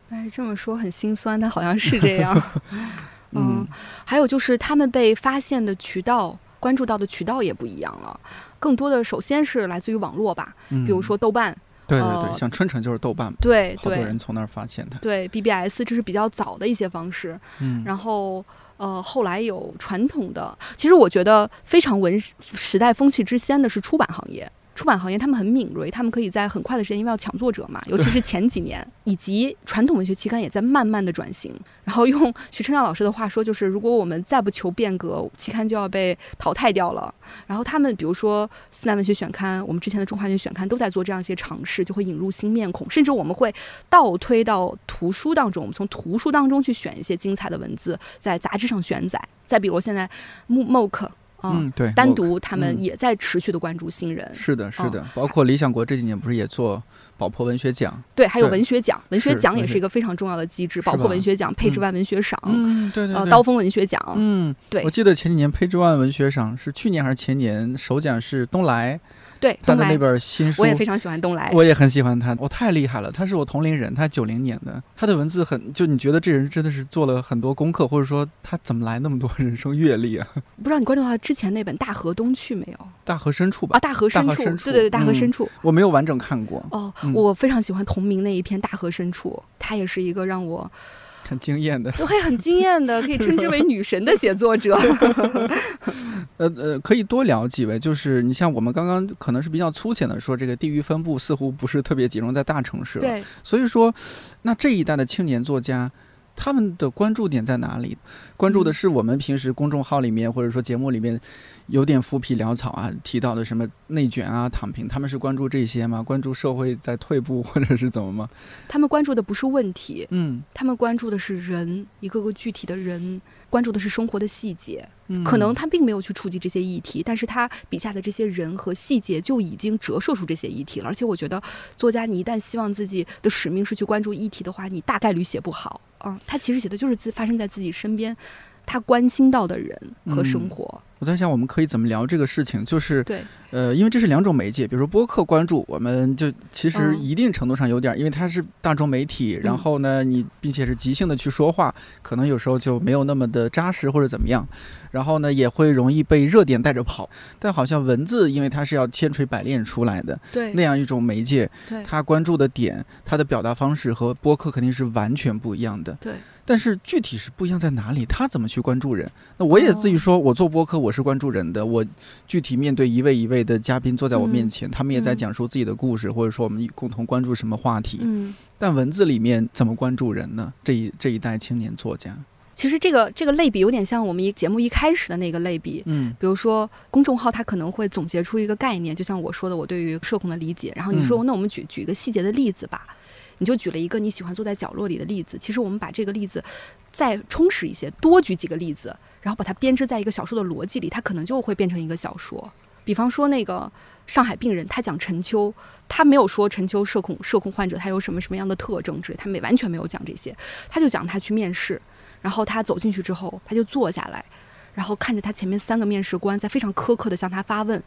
哎，这么说很心酸，但好像是这样。嗯嗯，还有就是他们被发现的渠道、关注到的渠道也不一样了，更多的首先是来自于网络吧，嗯比如说豆瓣，对对呃对，像春城就是豆瓣嘛，对好多对人从那儿发现它。对 BBS，这是比较早的一些方式。嗯，然后呃，后来有传统的，其实我觉得非常文时代风气之先的是出版行业。出版行业他们很敏锐，他们可以在很快的时间，因为要抢作者嘛，尤其是前几年，以及传统文学期刊也在慢慢的转型。然后用徐春亮老师的话说，就是如果我们再不求变革，期刊就要被淘汰掉了。然后他们比如说西南文学选刊，我们之前的中华文学选刊都在做这样一些尝试，就会引入新面孔，甚至我们会倒推到图书当中，我们从图书当中去选一些精彩的文字，在杂志上选载。再比如现在木 MOOC 啊、嗯，对，单独他们嗯也在持续的关注新人。是的，是哦的，包括理想国这几年不是也做宝珀文学奖？对，还有文学奖，文学奖也是一个非常重要的机制，是包括文学奖、配置万文学赏、嗯，对对呃，刀锋文学奖。嗯，对我记得前几年配置万文学赏是去年还是前年，首奖是东来，对，他的那本新书我也非常喜欢东来，我也很喜欢他，我太厉害了，他是我同龄人，他九零年的，他的文字很，就你觉得这人真的是做了很多功课，或者说他怎么来那么多人生阅历啊？不知道你关注他之前那本《大河东去》没有？大河深处吧？啊，大河深处，对对对，大河深处，我没有完整看过。哦，我非常喜欢同名那一篇《大河深处》，他也是一个让我。很惊艳的，都还很惊艳的，可以称之为女神的写作者。呃呃，可以多聊几位，就是你像我们刚刚可能是比较粗浅的说，这个地域分布似乎不是特别集中在大城市。对，所以说，那这一代的青年作家。他们的关注点在哪里？关注的是我们平时公众号里面或者说节目里面有点浮皮潦草啊提到的什么内卷啊躺平，他们是关注这些吗？关注社会在退步或者是怎么吗？他们关注的不是问题，嗯，他们关注的是人，一个个具体的人。关注的是生活的细节，可能他并没有去触及这些议题，但是他笔下的这些人和细节就已经折射出这些议题了。而且我觉得，作家你一旦希望自己的使命是去关注议题的话，你大概率写不好啊。他其实写的就是自发生在自己身边，他关心到的人和生活。我在想，我们可以怎么聊这个事情？就是，对，呃，因为这是两种媒介，比如说播客关注，我们就其实一定程度上有点，因为它是大众媒体，然后呢，你并且是即兴的去说话，可能有时候就没有那么的扎实或者怎么样，然后呢，也会容易被热点带着跑。但好像文字，因为它是要千锤百炼出来的，对，那样一种媒介，它关注的点，它的表达方式和播客肯定是完全不一样的，对。但是具体是不一样在哪里？他怎么去关注人？那我也自己说，我做播客，我是关注人的。我具体面对一位一位的嘉宾坐在我面前，他们也在讲述自己的故事，或者说我们共同关注什么话题。嗯。但文字里面怎么关注人呢？这一这一代青年作家，其实这个这个类比有点像我们一节目一开始的那个类比。嗯。比如说公众号，它可能会总结出一个概念，就像我说的，我对于社恐的理解。然后你说，那我们举举一个细节的例子吧。你就举了一个你喜欢坐在角落里的例子，其实我们把这个例子再充实一些，多举几个例子，然后把它编织在一个小说的逻辑里，它可能就会变成一个小说。比方说那个上海病人，他讲陈秋，他没有说陈秋社恐社恐患者他有什么什么样的特征之类，他没完全没有讲这些，他就讲他去面试，然后他走进去之后，他就坐下来，然后看着他前面三个面试官在非常苛刻的向他发问，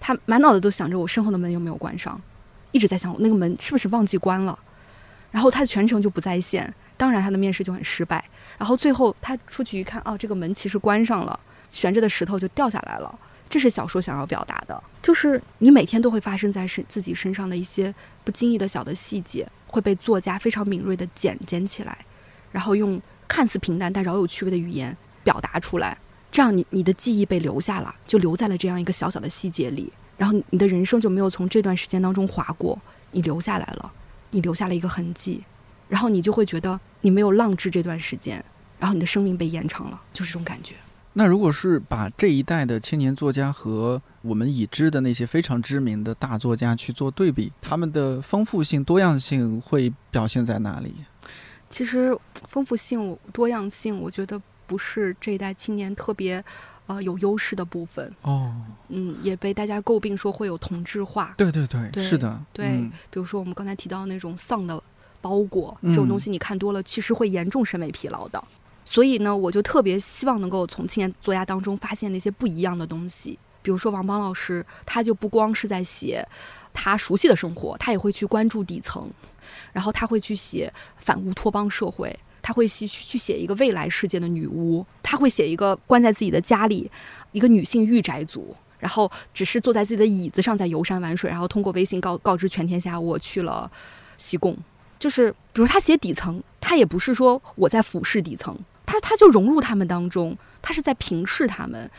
他满脑子都想着我身后的门有没有关上，一直在想那个门是不是忘记关了。然后他全程就不在线，当然他的面试就很失败。然后最后他出去一看，哦，这个门其实关上了，悬着的石头就掉下来了。这是小说想要表达的，就是你每天都会发生在身自己身上的一些不经意的小的细节，会被作家非常敏锐的捡捡起来，然后用看似平淡但饶有趣味的语言表达出来。这样你你的记忆被留下了，就留在了这样一个小小的细节里，然后你的人生就没有从这段时间当中划过，你留下来了。你留下了一个痕迹，然后你就会觉得你没有浪掷这段时间，然后你的生命被延长了，就是这种感觉。那如果是把这一代的青年作家和我们已知的那些非常知名的大作家去做对比，他们的丰富性、多样性会表现在哪里？其实，丰富性、多样性，我觉得不是这一代青年特别。呃，有优势的部分哦，嗯，也被大家诟病说会有同质化。对对对，是的，对。比如说我们刚才提到那种丧的包裹这种东西，你看多了，其实会严重审美疲劳的。所以呢，我就特别希望能够从青年作家当中发现那些不一样的东西。比如说王邦老师，他就不光是在写他熟悉的生活，他也会去关注底层，然后他会去写反乌托邦社会。他会去去写一个未来世界的女巫，他会写一个关在自己的家里，一个女性御宅族，然后只是坐在自己的椅子上在游山玩水，然后通过微信告告知全天下我去了西贡。就是比如他写底层，他也不是说我在俯视底层，他他就融入他们当中，他是在平视他们，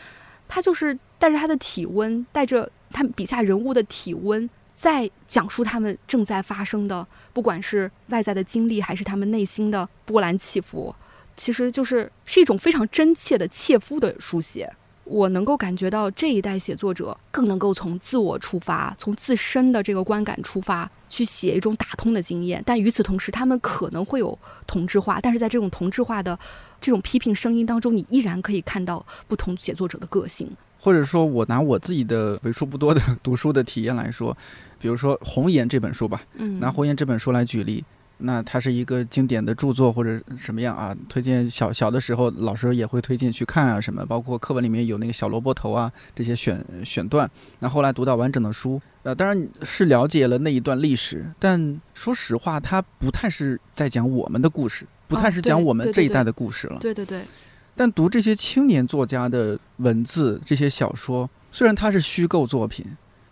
他就是带着他的体温，带着他笔下人物的体温。在讲述他们正在发生的，不管是外在的经历，还是他们内心的波澜起伏，其实就是是一种非常真切的切肤的书写。我能够感觉到这一代写作者更能够从自我出发，从自身的这个观感出发，去写一种打通的经验。但与此同时，他们可能会有同质化，但是在这种同质化的这种批评声音当中，你依然可以看到不同写作者的个性。或者说，我拿我自己的为数不多的 读书的体验来说，比如说《红岩》这本书吧，拿《红岩》这本书来举例，那它是一个经典的著作或者什么样啊？推荐小小的时候老师也会推荐去看啊什么，包括课文里面有那个小萝卜头啊这些选选段。那后来读到完整的书，呃，当然是了解了那一段历史，但说实话，它不太是在讲我们的故事，不太是讲我们这一代的故事了。对对对。但读这些青年作家的文字，这些小说，虽然它是虚构作品，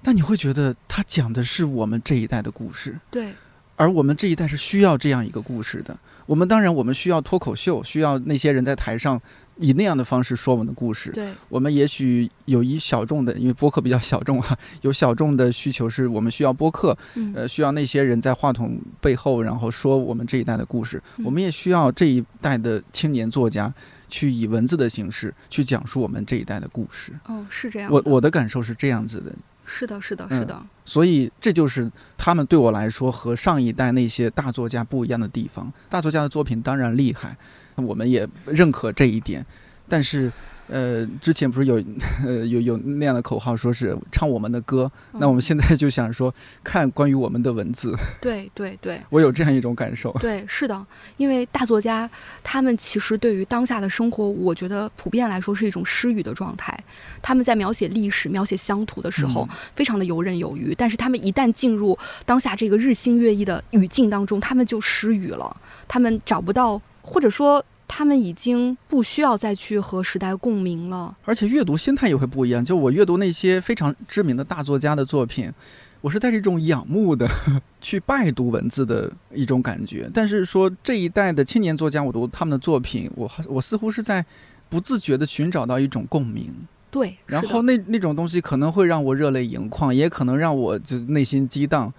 但你会觉得它讲的是我们这一代的故事。对。而我们这一代是需要这样一个故事的。我们当然，我们需要脱口秀，需要那些人在台上以那样的方式说我们的故事。对。我们也许有一小众的，因为播客比较小众啊，有小众的需求，是我们需要播客，呃，需要那些人在话筒背后，然后说我们这一代的故事。我们也需要这一代的青年作家去以文字的形式去讲述我们这一代的故事。哦，是这样。我我的感受是这样子的。是的，是的，是的。所以这就是他们对我来说和上一代那些大作家不一样的地方。大作家的作品当然厉害，我们也认可这一点，但是。呃，之前不是有，呃，有有那样的口号，说是唱我们的歌。那我们现在就想说，看关于我们的文字。对对对，我有这样一种感受。对，是的，因为大作家他们其实对于当下的生活，我觉得普遍来说是一种失语的状态。他们在描写历史、描写乡土的时候，非常的游刃有余。但是他们一旦进入当下这个日新月异的语境当中，他们就失语了。他们找不到，或者说。他们已经不需要再去和时代共鸣了，而且阅读心态也会不一样。就我阅读那些非常知名的大作家的作品，我是带着一种仰慕的 去拜读文字的一种感觉。但是说这一代的青年作家，我读他们的作品，我我似乎是在不自觉地寻找到一种共鸣。对，然后那那种东西可能会让我热泪盈眶，也可能让我就内心激荡。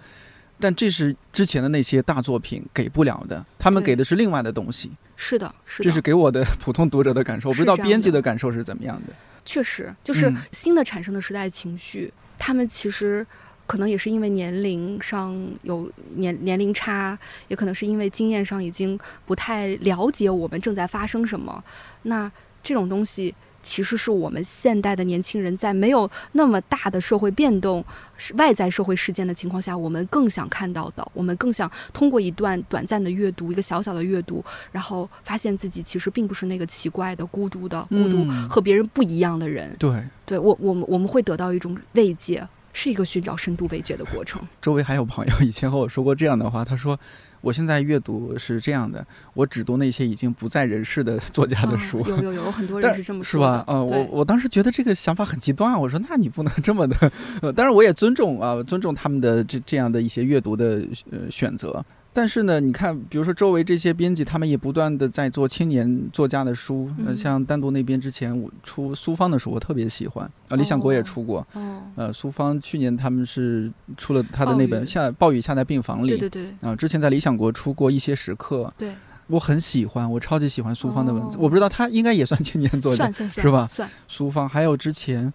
但这是之前的那些大作品给不了的，他们给的是另外的东西。是的，是的，这是给我的 普通读者的感受，我不知道编辑的感受是怎么样的。确实，就是新的产生的时代情绪，他们其实可能也是因为年龄上有年年龄差，也可能是因为经验上已经不太了解我们正在发生什么。那这种东西。其实是我们现代的年轻人在没有那么大的社会变动、是外在社会事件的情况下，我们更想看到的，我们更想通过一段短暂的阅读，一个小小的阅读，然后发现自己其实并不是那个奇怪的、孤独的、孤独和别人不一样的人。对，对我，我们我们会得到一种慰藉，是一个寻找深度慰藉的过程。周围还有朋友以前和我说过这样的话，他说。我现在阅读是这样的，我只读那些已经不在人世的作家的书。有有有，很多人是这么说，是吧？嗯，我我当时觉得这个想法很极端啊，我说那你不能这么的。呃，当然我也尊重啊，尊重他们的这这样的一些阅读的呃选择。但是呢，你看，比如说周围这些编辑，他们也不断的在做青年作家的书。呃，像单独那边之前我出苏芳的书，我特别喜欢啊。理想国也出过。哦。呃，苏芳去年他们是出了他的那本《下暴雨下在病房里》。对对对。啊，之前在理想国出过一些时刻。对。我很喜欢，我超级喜欢苏芳的文字。我不知道他应该也算青年作家，算算算，是吧？算。苏芳还有之前，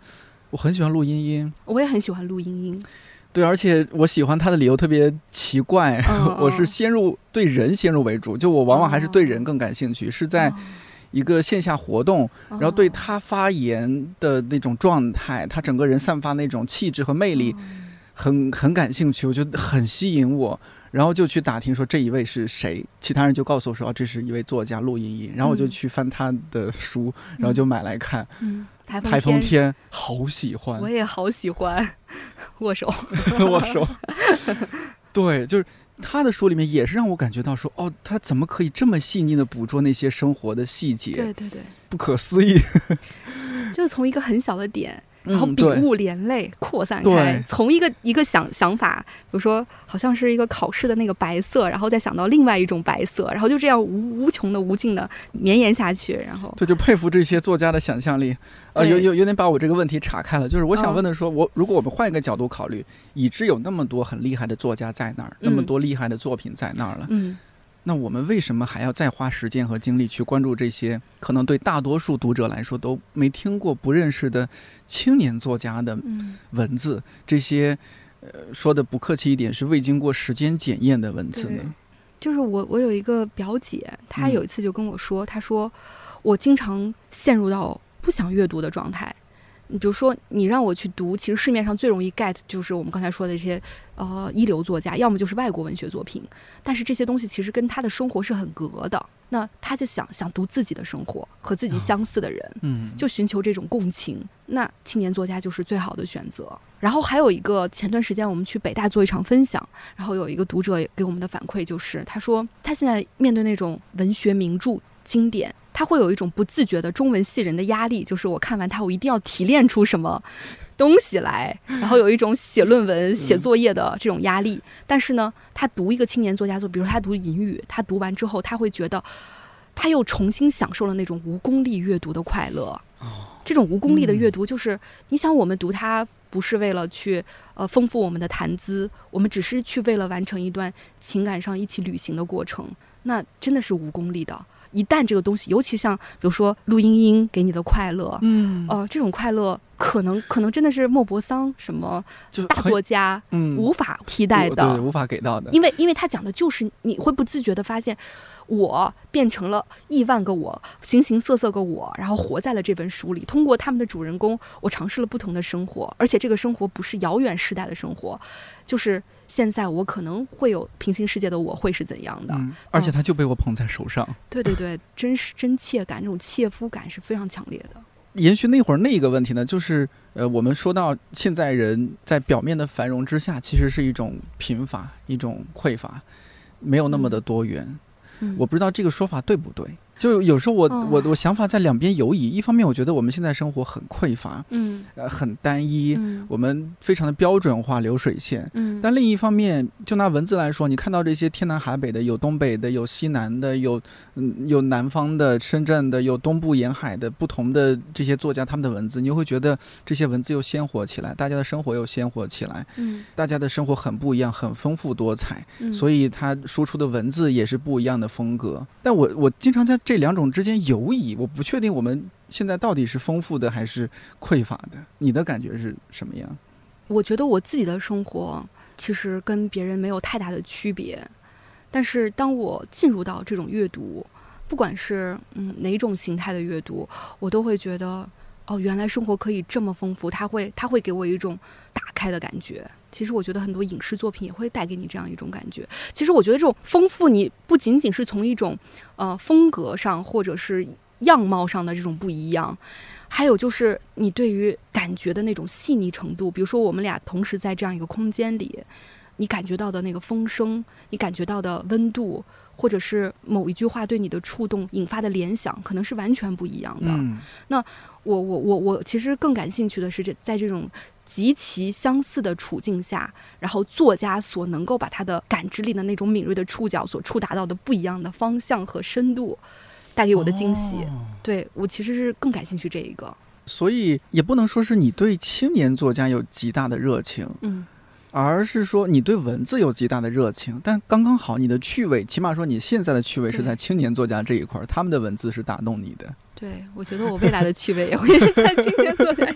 我很喜欢陆茵茵。我也很喜欢陆茵茵。对，而且我喜欢他的理由特别奇怪，我是先入对人先入为主，就我往往还是对人更感兴趣，是在一个线下活动，然后对他发言的那种状态，他整个人散发那种气质和魅力，很很感兴趣，我觉得很吸引我，然后就去打听说这一位是谁，其他人就告诉我说这是一位作家陆莹莹，然后我就去翻他的书，然后就买来看。台风天，好喜欢，我也好喜欢 握手，握手。对，就是他的书里面也是让我感觉到说，哦，他怎么可以这么细腻的捕捉那些生活的细节？对对对，不可思议。就是从一个很小的点。然后笔误连累扩散开，从一个一个想想法，比如说好像是一个考试的那个白色，然后再想到另外一种白色，然后就这样无无穷的无尽的绵延下去。然后，对，就佩服这些作家的想象力。呃，有有有点把我这个问题岔开了。就是我想问的说，我如果我们换一个角度考虑，已知有那么多很厉害的作家在那儿，那么多厉害的作品在那儿了，嗯。那我们为什么还要再花时间和精力去关注这些可能对大多数读者来说都没听过、不认识的青年作家的文字？这些，呃，说的不客气一点，是未经过时间检验的文字呢？就是我，我有一个表姐，她有一次就跟我说，她说我经常陷入到不想阅读的状态。你比如说，你让我去读，其实市面上最容易 get 就是我们刚才说的这些呃一流作家，要么就是外国文学作品。但是这些东西其实跟他的生活是很隔的。那他就想想读自己的生活和自己相似的人，嗯，就寻求这种共情。那青年作家就是最好的选择。然后还有一个，前段时间我们去北大做一场分享，然后有一个读者给我们的反馈就是，他说他现在面对那种文学名著经典。他会有一种不自觉的中文系人的压力，就是我看完他，我一定要提炼出什么东西来，然后有一种写论文、写作业的这种压力。但是呢，他读一个青年作家作，比如他读《隐语》，他读完之后，他会觉得他又重新享受了那种无功利阅读的快乐。这种无功利的阅读，就是你想，我们读它不是为了去呃丰富我们的谈资，我们只是去为了完成一段情感上一起旅行的过程，那真的是无功利的。一旦这个东西，尤其像比如说陆英英给你的快乐，嗯，哦，这种快乐可能可能真的是莫泊桑什么大作家，嗯，无法替代的，对，无法给到的。因为因为他讲的就是你会不自觉的发现，我变成了亿万个我，形形色色个我，然后活在了这本书里。通过他们的主人公，我尝试了不同的生活，而且这个生活不是遥远时代的生活，就是。现在我可能会有平行世界的我会是怎样的？而且他就被我捧在手上。对对对，真实真切感，这种切肤感是非常强烈的。延续那会儿那一个问题呢，就是呃，我们说到现在人在表面的繁荣之下，其实是一种贫乏，一种匮乏，没有那么的多元。我不知道这个说法对不对。就有时候我我我想法在两边游移，一方面我觉得我们现在生活很匮乏，嗯，呃，很单一，我们非常的标准化流水线，嗯，但另一方面，就拿文字来说，你看到这些天南海北的，有东北的，有西南的，有嗯有南方的深圳的，有东部沿海的不同的这些作家他们的文字，你又会觉得这些文字又鲜活起来，大家的生活又鲜活起来，嗯，大家的生活很不一样，很丰富多彩，嗯，所以他输出的文字也是不一样的风格。但我我经常在。这两种之间游移，我不确定我们现在到底是丰富的还是匮乏的。你的感觉是什么样？我觉得我自己的生活其实跟别人没有太大的区别，但是当我进入到这种阅读，不管是嗯哪种形态的阅读，我都会觉得哦，原来生活可以这么丰富。它会它会给我一种打开的感觉。其实我觉得很多影视作品也会带给你这样一种感觉。其实我觉得这种丰富，你不仅仅是从一种呃风格上或者是样貌上的这种不一样，还有就是你对于感觉的那种细腻程度。比如说我们俩同时在这样一个空间里，你感觉到的那个风声，你感觉到的温度，或者是某一句话对你的触动引发的联想，可能是完全不一样的。那我我我我其实更感兴趣的是这在这种。极其相似的处境下，然后作家所能够把他的感知力的那种敏锐的触角所触达到的不一样的方向和深度，带给我的惊喜，对我其实是更感兴趣这一个。所以也不能说是你对青年作家有极大的热情，嗯，而是说你对文字有极大的热情，但刚刚好你的趣味，起码说你现在的趣味是在青年作家这一块，他们的文字是打动你的。对，我觉得我未来的趣味也会在青年作家。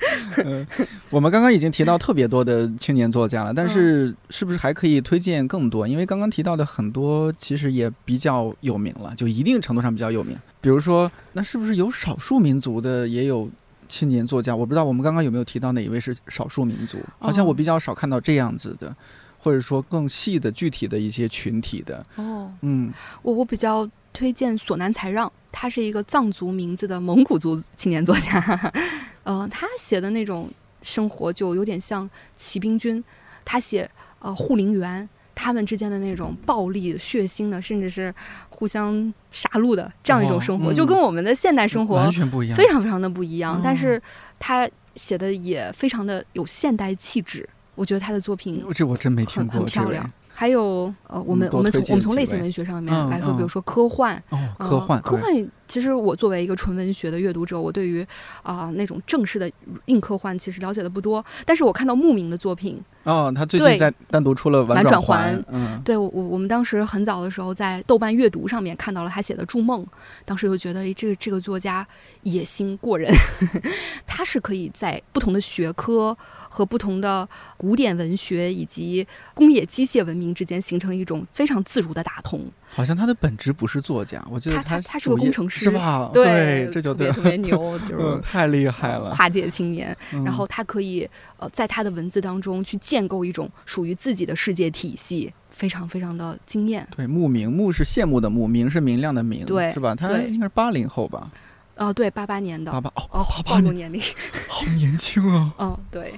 我们刚刚已经提到特别多的青年作家了，但是是不是还可以推荐更多？因为刚刚提到的很多其实也比较有名了，就一定程度上比较有名。比如说，那是不是有少数民族的也有青年作家？我不知道我们刚刚有没有提到哪一位是少数民族？好像我比较少看到这样子的，或者说更细的具体的一些群体的。哦，嗯，我我比较推荐索南才让。他是一个藏族名字的蒙古族青年作家，呃，他写的那种生活就有点像骑兵军，他写呃护林员他们之间的那种暴力、血腥的，甚至是互相杀戮的这样一种生活，就跟我们的现代生活完全不一样，非常非常的不一样。但是他写的也非常的有现代气质，我觉得他的作品这我真没听过，很漂亮。还有呃，我们我们从我们从类型文学上面来说，比如说科幻，科幻，科幻。其实我作为一个纯文学的阅读者，我对于啊那种正式的硬科幻其实了解的不多。但是我看到牧民的作品，哦，他最近在单独出了《玩转环》，嗯，对我我我们当时很早的时候在豆瓣阅读上面看到了他写的《筑梦》，当时就觉得诶，这个这个作家野心过人，他是可以在不同的学科和不同的古典文学以及工业机械文明之间形成一种非常自如的打通。好像他的本质不是作家，我记得他他是个工程师，是吧？对，这就特别特别牛，就是太厉害了，跨界青年。然后他可以呃，在他的文字当中去建构一种属于自己的世界体系，非常非常的惊艳。对，慕明慕是羡慕的慕，明是明亮的明，对，是吧？他应该是八零后吧？呃，对，八八年的，八八哦哦，暴露年龄，好年轻啊！嗯，对，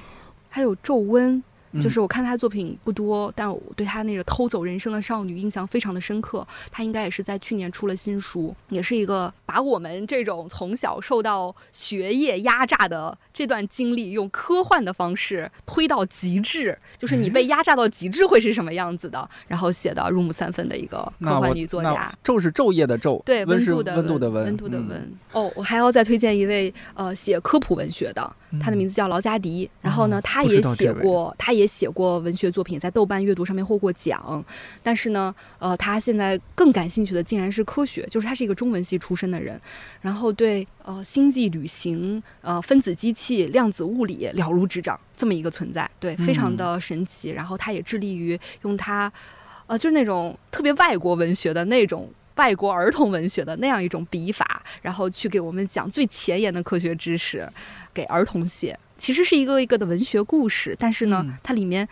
还有皱温。就是我看他的作品不多，但我对他那个偷走人生的少女印象非常的深刻。他应该也是在去年出了新书，也是一个把我们这种从小受到学业压榨的这段经历，用科幻的方式推到极致。就是你被压榨到极致会是什么样子的？然后写的入木三分的一个科幻女作家。昼是昼夜的昼，对，温度的温度的温，温度的温。哦，我还要再推荐一位呃写科普文学的，他的名字叫劳加迪。然后呢，他也写过，他也。写过文学作品，在豆瓣阅读上面获过奖，但是呢，呃，他现在更感兴趣的竟然是科学，就是他是一个中文系出身的人，然后对呃星际旅行、呃分子机器、量子物理了如指掌，这么一个存在，对，非常的神奇。然后他也致力于用他，呃，就是那种特别外国文学的那种外国儿童文学的那样一种笔法，然后去给我们讲最前沿的科学知识，给儿童写。其实是一个一个的文学故事，但是呢，它里面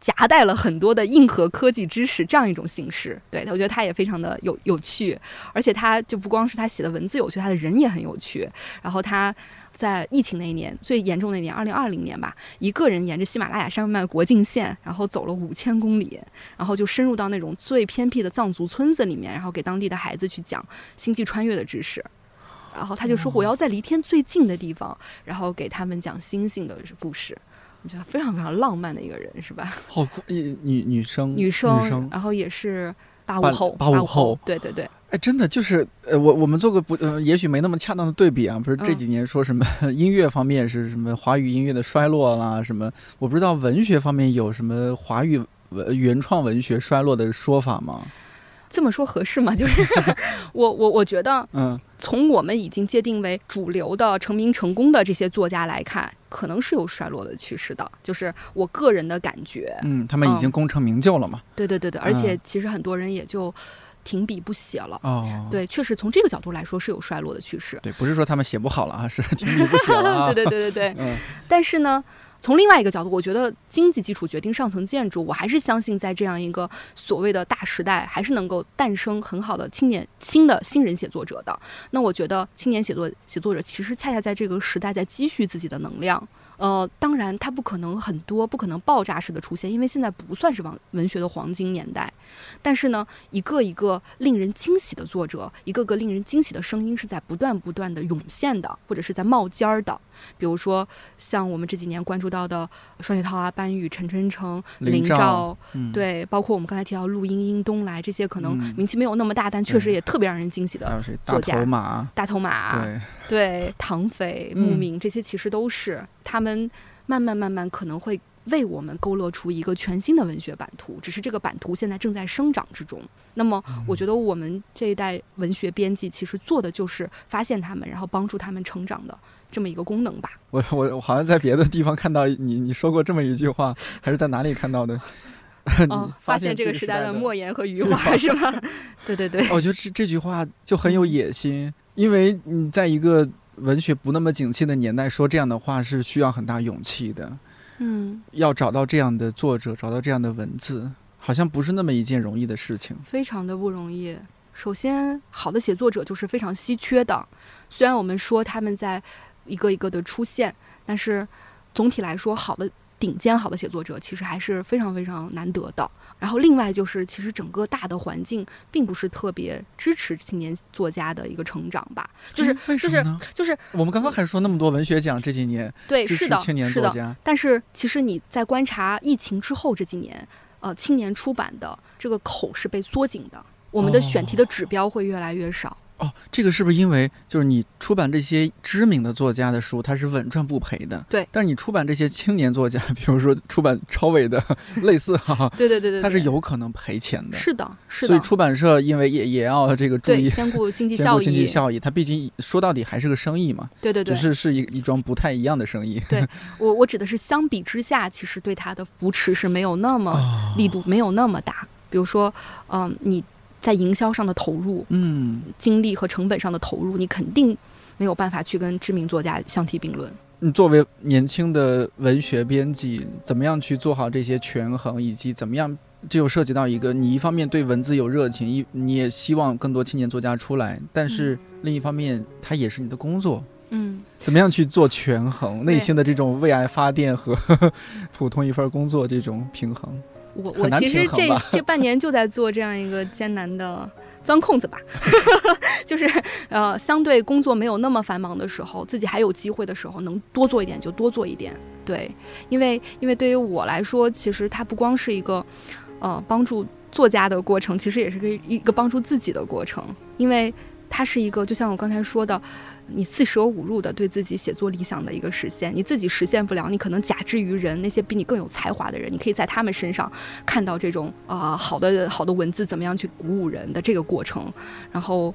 夹带了很多的硬核科技知识，这样一种形式。对，我觉得他也非常的有有趣，而且他就不光是他写的文字有趣，他的人也很有趣。然后他在疫情那一年最严重那年，二零二零年吧，一个人沿着喜马拉雅山脉国境线，然后走了五千公里，然后就深入到那种最偏僻的藏族村子里面，然后给当地的孩子去讲星际穿越的知识。然后他就说：“我要在离天最近的地方，然后给他们讲星星的故事。我觉得非常非常浪漫的一个人，是吧？好，女女女生，女生，然后也是八五后，八五后，对对对。哎，真的就是呃，我我们做个不，呃，也许没那么恰当的对比啊。不是这几年说什么 音乐方面是什么华语音乐的衰落啦，什么我不知道文学方面有什么华语文原创文学衰落的说法吗？”这么说合适吗？就是我我我觉得，嗯，从我们已经界定为主流的成名成功的这些作家来看，可能是有衰落的趋势的。就是我个人的感觉，嗯，他们已经功成名就了嘛。对对对对，而且其实很多人也就停笔不写了。哦，对，确实从这个角度来说是有衰落的趋势。对，不是说他们写不好了啊，是 停笔不写了。对对对对对，嗯，但是呢。从另外一个角度，我觉得经济基础决定上层建筑。我还是相信，在这样一个所谓的大时代，还是能够诞生很好的青年、新的新人写作者的。那我觉得，青年写作写作者其实恰恰在这个时代在积蓄自己的能量。呃，当然，它不可能很多，不可能爆炸式的出现，因为现在不算是文文学的黄金年代。但是呢，一个一个令人惊喜的作者，一个个令人惊喜的声音是在不断不断的涌现的，或者是在冒尖儿的。比如说，像我们这几年关注到的双雪涛啊、班宇、陈春成、林兆，对，包括我们刚才提到陆英英、东来这些，可能名气没有那么大，但确实也特别让人惊喜的作家。大头马，大头马，对。对，唐斐、牧民这些其实都是他们慢慢慢慢可能会为我们勾勒出一个全新的文学版图，只是这个版图现在正在生长之中。那么，我觉得我们这一代文学编辑其实做的就是发现他们，然后帮助他们成长的这么一个功能吧。我我我好像在别的地方看到你 你说过这么一句话，还是在哪里看到的？哦，发现这个时代的莫言和余华是吧？对对对，我觉得这这句话就很有野心。因为你在一个文学不那么景气的年代说这样的话是需要很大勇气的，嗯，要找到这样的作者，找到这样的文字，好像不是那么一件容易的事情，非常的不容易。首先，好的写作者就是非常稀缺的，虽然我们说他们在一个一个的出现，但是总体来说，好的。顶尖好的写作者其实还是非常非常难得的。然后另外就是，其实整个大的环境并不是特别支持青年作家的一个成长吧？就是就是就是我们刚刚还说那么多文学奖这几年对是的青年作家，但是其实你在观察疫情之后这几年，呃，青年出版的这个口是被缩紧的，我们的选题的指标会越来越少。哦，这个是不是因为就是你出版这些知名的作家的书，它是稳赚不赔的？对。但是你出版这些青年作家，比如说出版超伟的，类似哈，对对对对，它是有可能赔钱的。是的，是的。所以出版社因为也也要这个注意兼顾经济效益，经济效益，它毕竟说到底还是个生意嘛。对对对。只是是一一桩不太一样的生意。对 我我指的是相比之下，其实对它的扶持是没有那么力度没有那么大。比如说，嗯，你。在营销上的投入，嗯，精力和成本上的投入，你肯定没有办法去跟知名作家相提并论。你作为年轻的文学编辑，怎么样去做好这些权衡，以及怎么样，这又涉及到一个，你一方面对文字有热情，一你也希望更多青年作家出来，但是另一方面，它也是你的工作，嗯，怎么样去做权衡，内心的这种为爱发电和 普通一份工作这种平衡，我我其实这这半年就在做这样一个艰难的。钻空子吧，就是呃，相对工作没有那么繁忙的时候，自己还有机会的时候，能多做一点就多做一点。对，因为因为对于我来说，其实它不光是一个呃帮助作家的过程，其实也是个一个帮助自己的过程，因为。它是一个，就像我刚才说的，你四舍五入的对自己写作理想的一个实现。你自己实现不了，你可能假之于人，那些比你更有才华的人，你可以在他们身上看到这种啊好的好的文字怎么样去鼓舞人的这个过程。然后，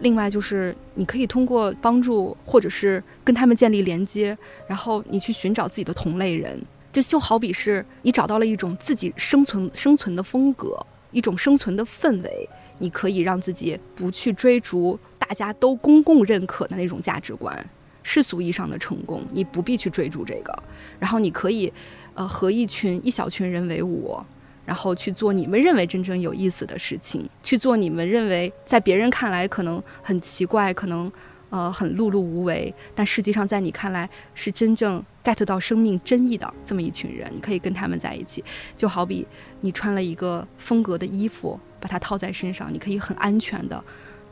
另外就是你可以通过帮助或者是跟他们建立连接，然后你去寻找自己的同类人，就就好比是你找到了一种自己生存生存的风格，一种生存的氛围。你可以让自己不去追逐大家都公共认可的那种价值观，世俗意义上的成功，你不必去追逐这个。然后你可以，呃，和一群一小群人为伍，然后去做你们认为真正有意思的事情，去做你们认为在别人看来可能很奇怪，可能呃很碌碌无为，但实际上在你看来是真正 get 到生命真意的这么一群人。你可以跟他们在一起，就好比你穿了一个风格的衣服。把它套在身上，你可以很安全的、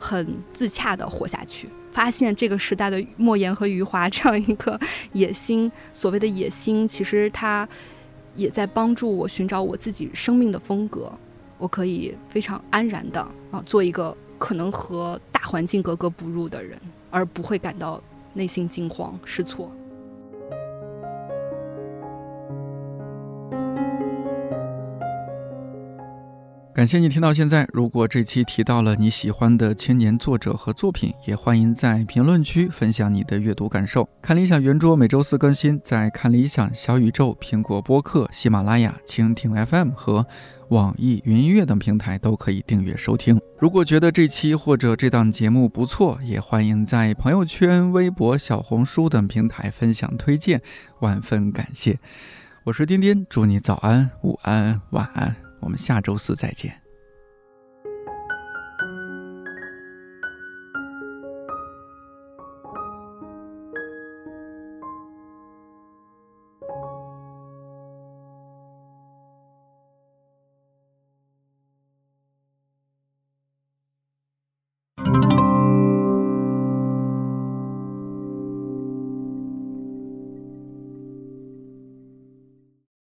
很自洽的活下去。发现这个时代的莫言和余华这样一个野心，所谓的野心，其实他也在帮助我寻找我自己生命的风格。我可以非常安然的啊，做一个可能和大环境格格不入的人，而不会感到内心惊慌失措。感谢你听到现在。如果这期提到了你喜欢的青年作者和作品，也欢迎在评论区分享你的阅读感受。看理想圆桌每周四更新，在看理想、小宇宙、苹果播客、喜马拉雅、蜻蜓 FM 和网易云音乐等平台都可以订阅收听。如果觉得这期或者这档节目不错，也欢迎在朋友圈、微博、小红书等平台分享推荐，万分感谢。我是丁丁，祝你早安、午安、晚安。我们下周四再见。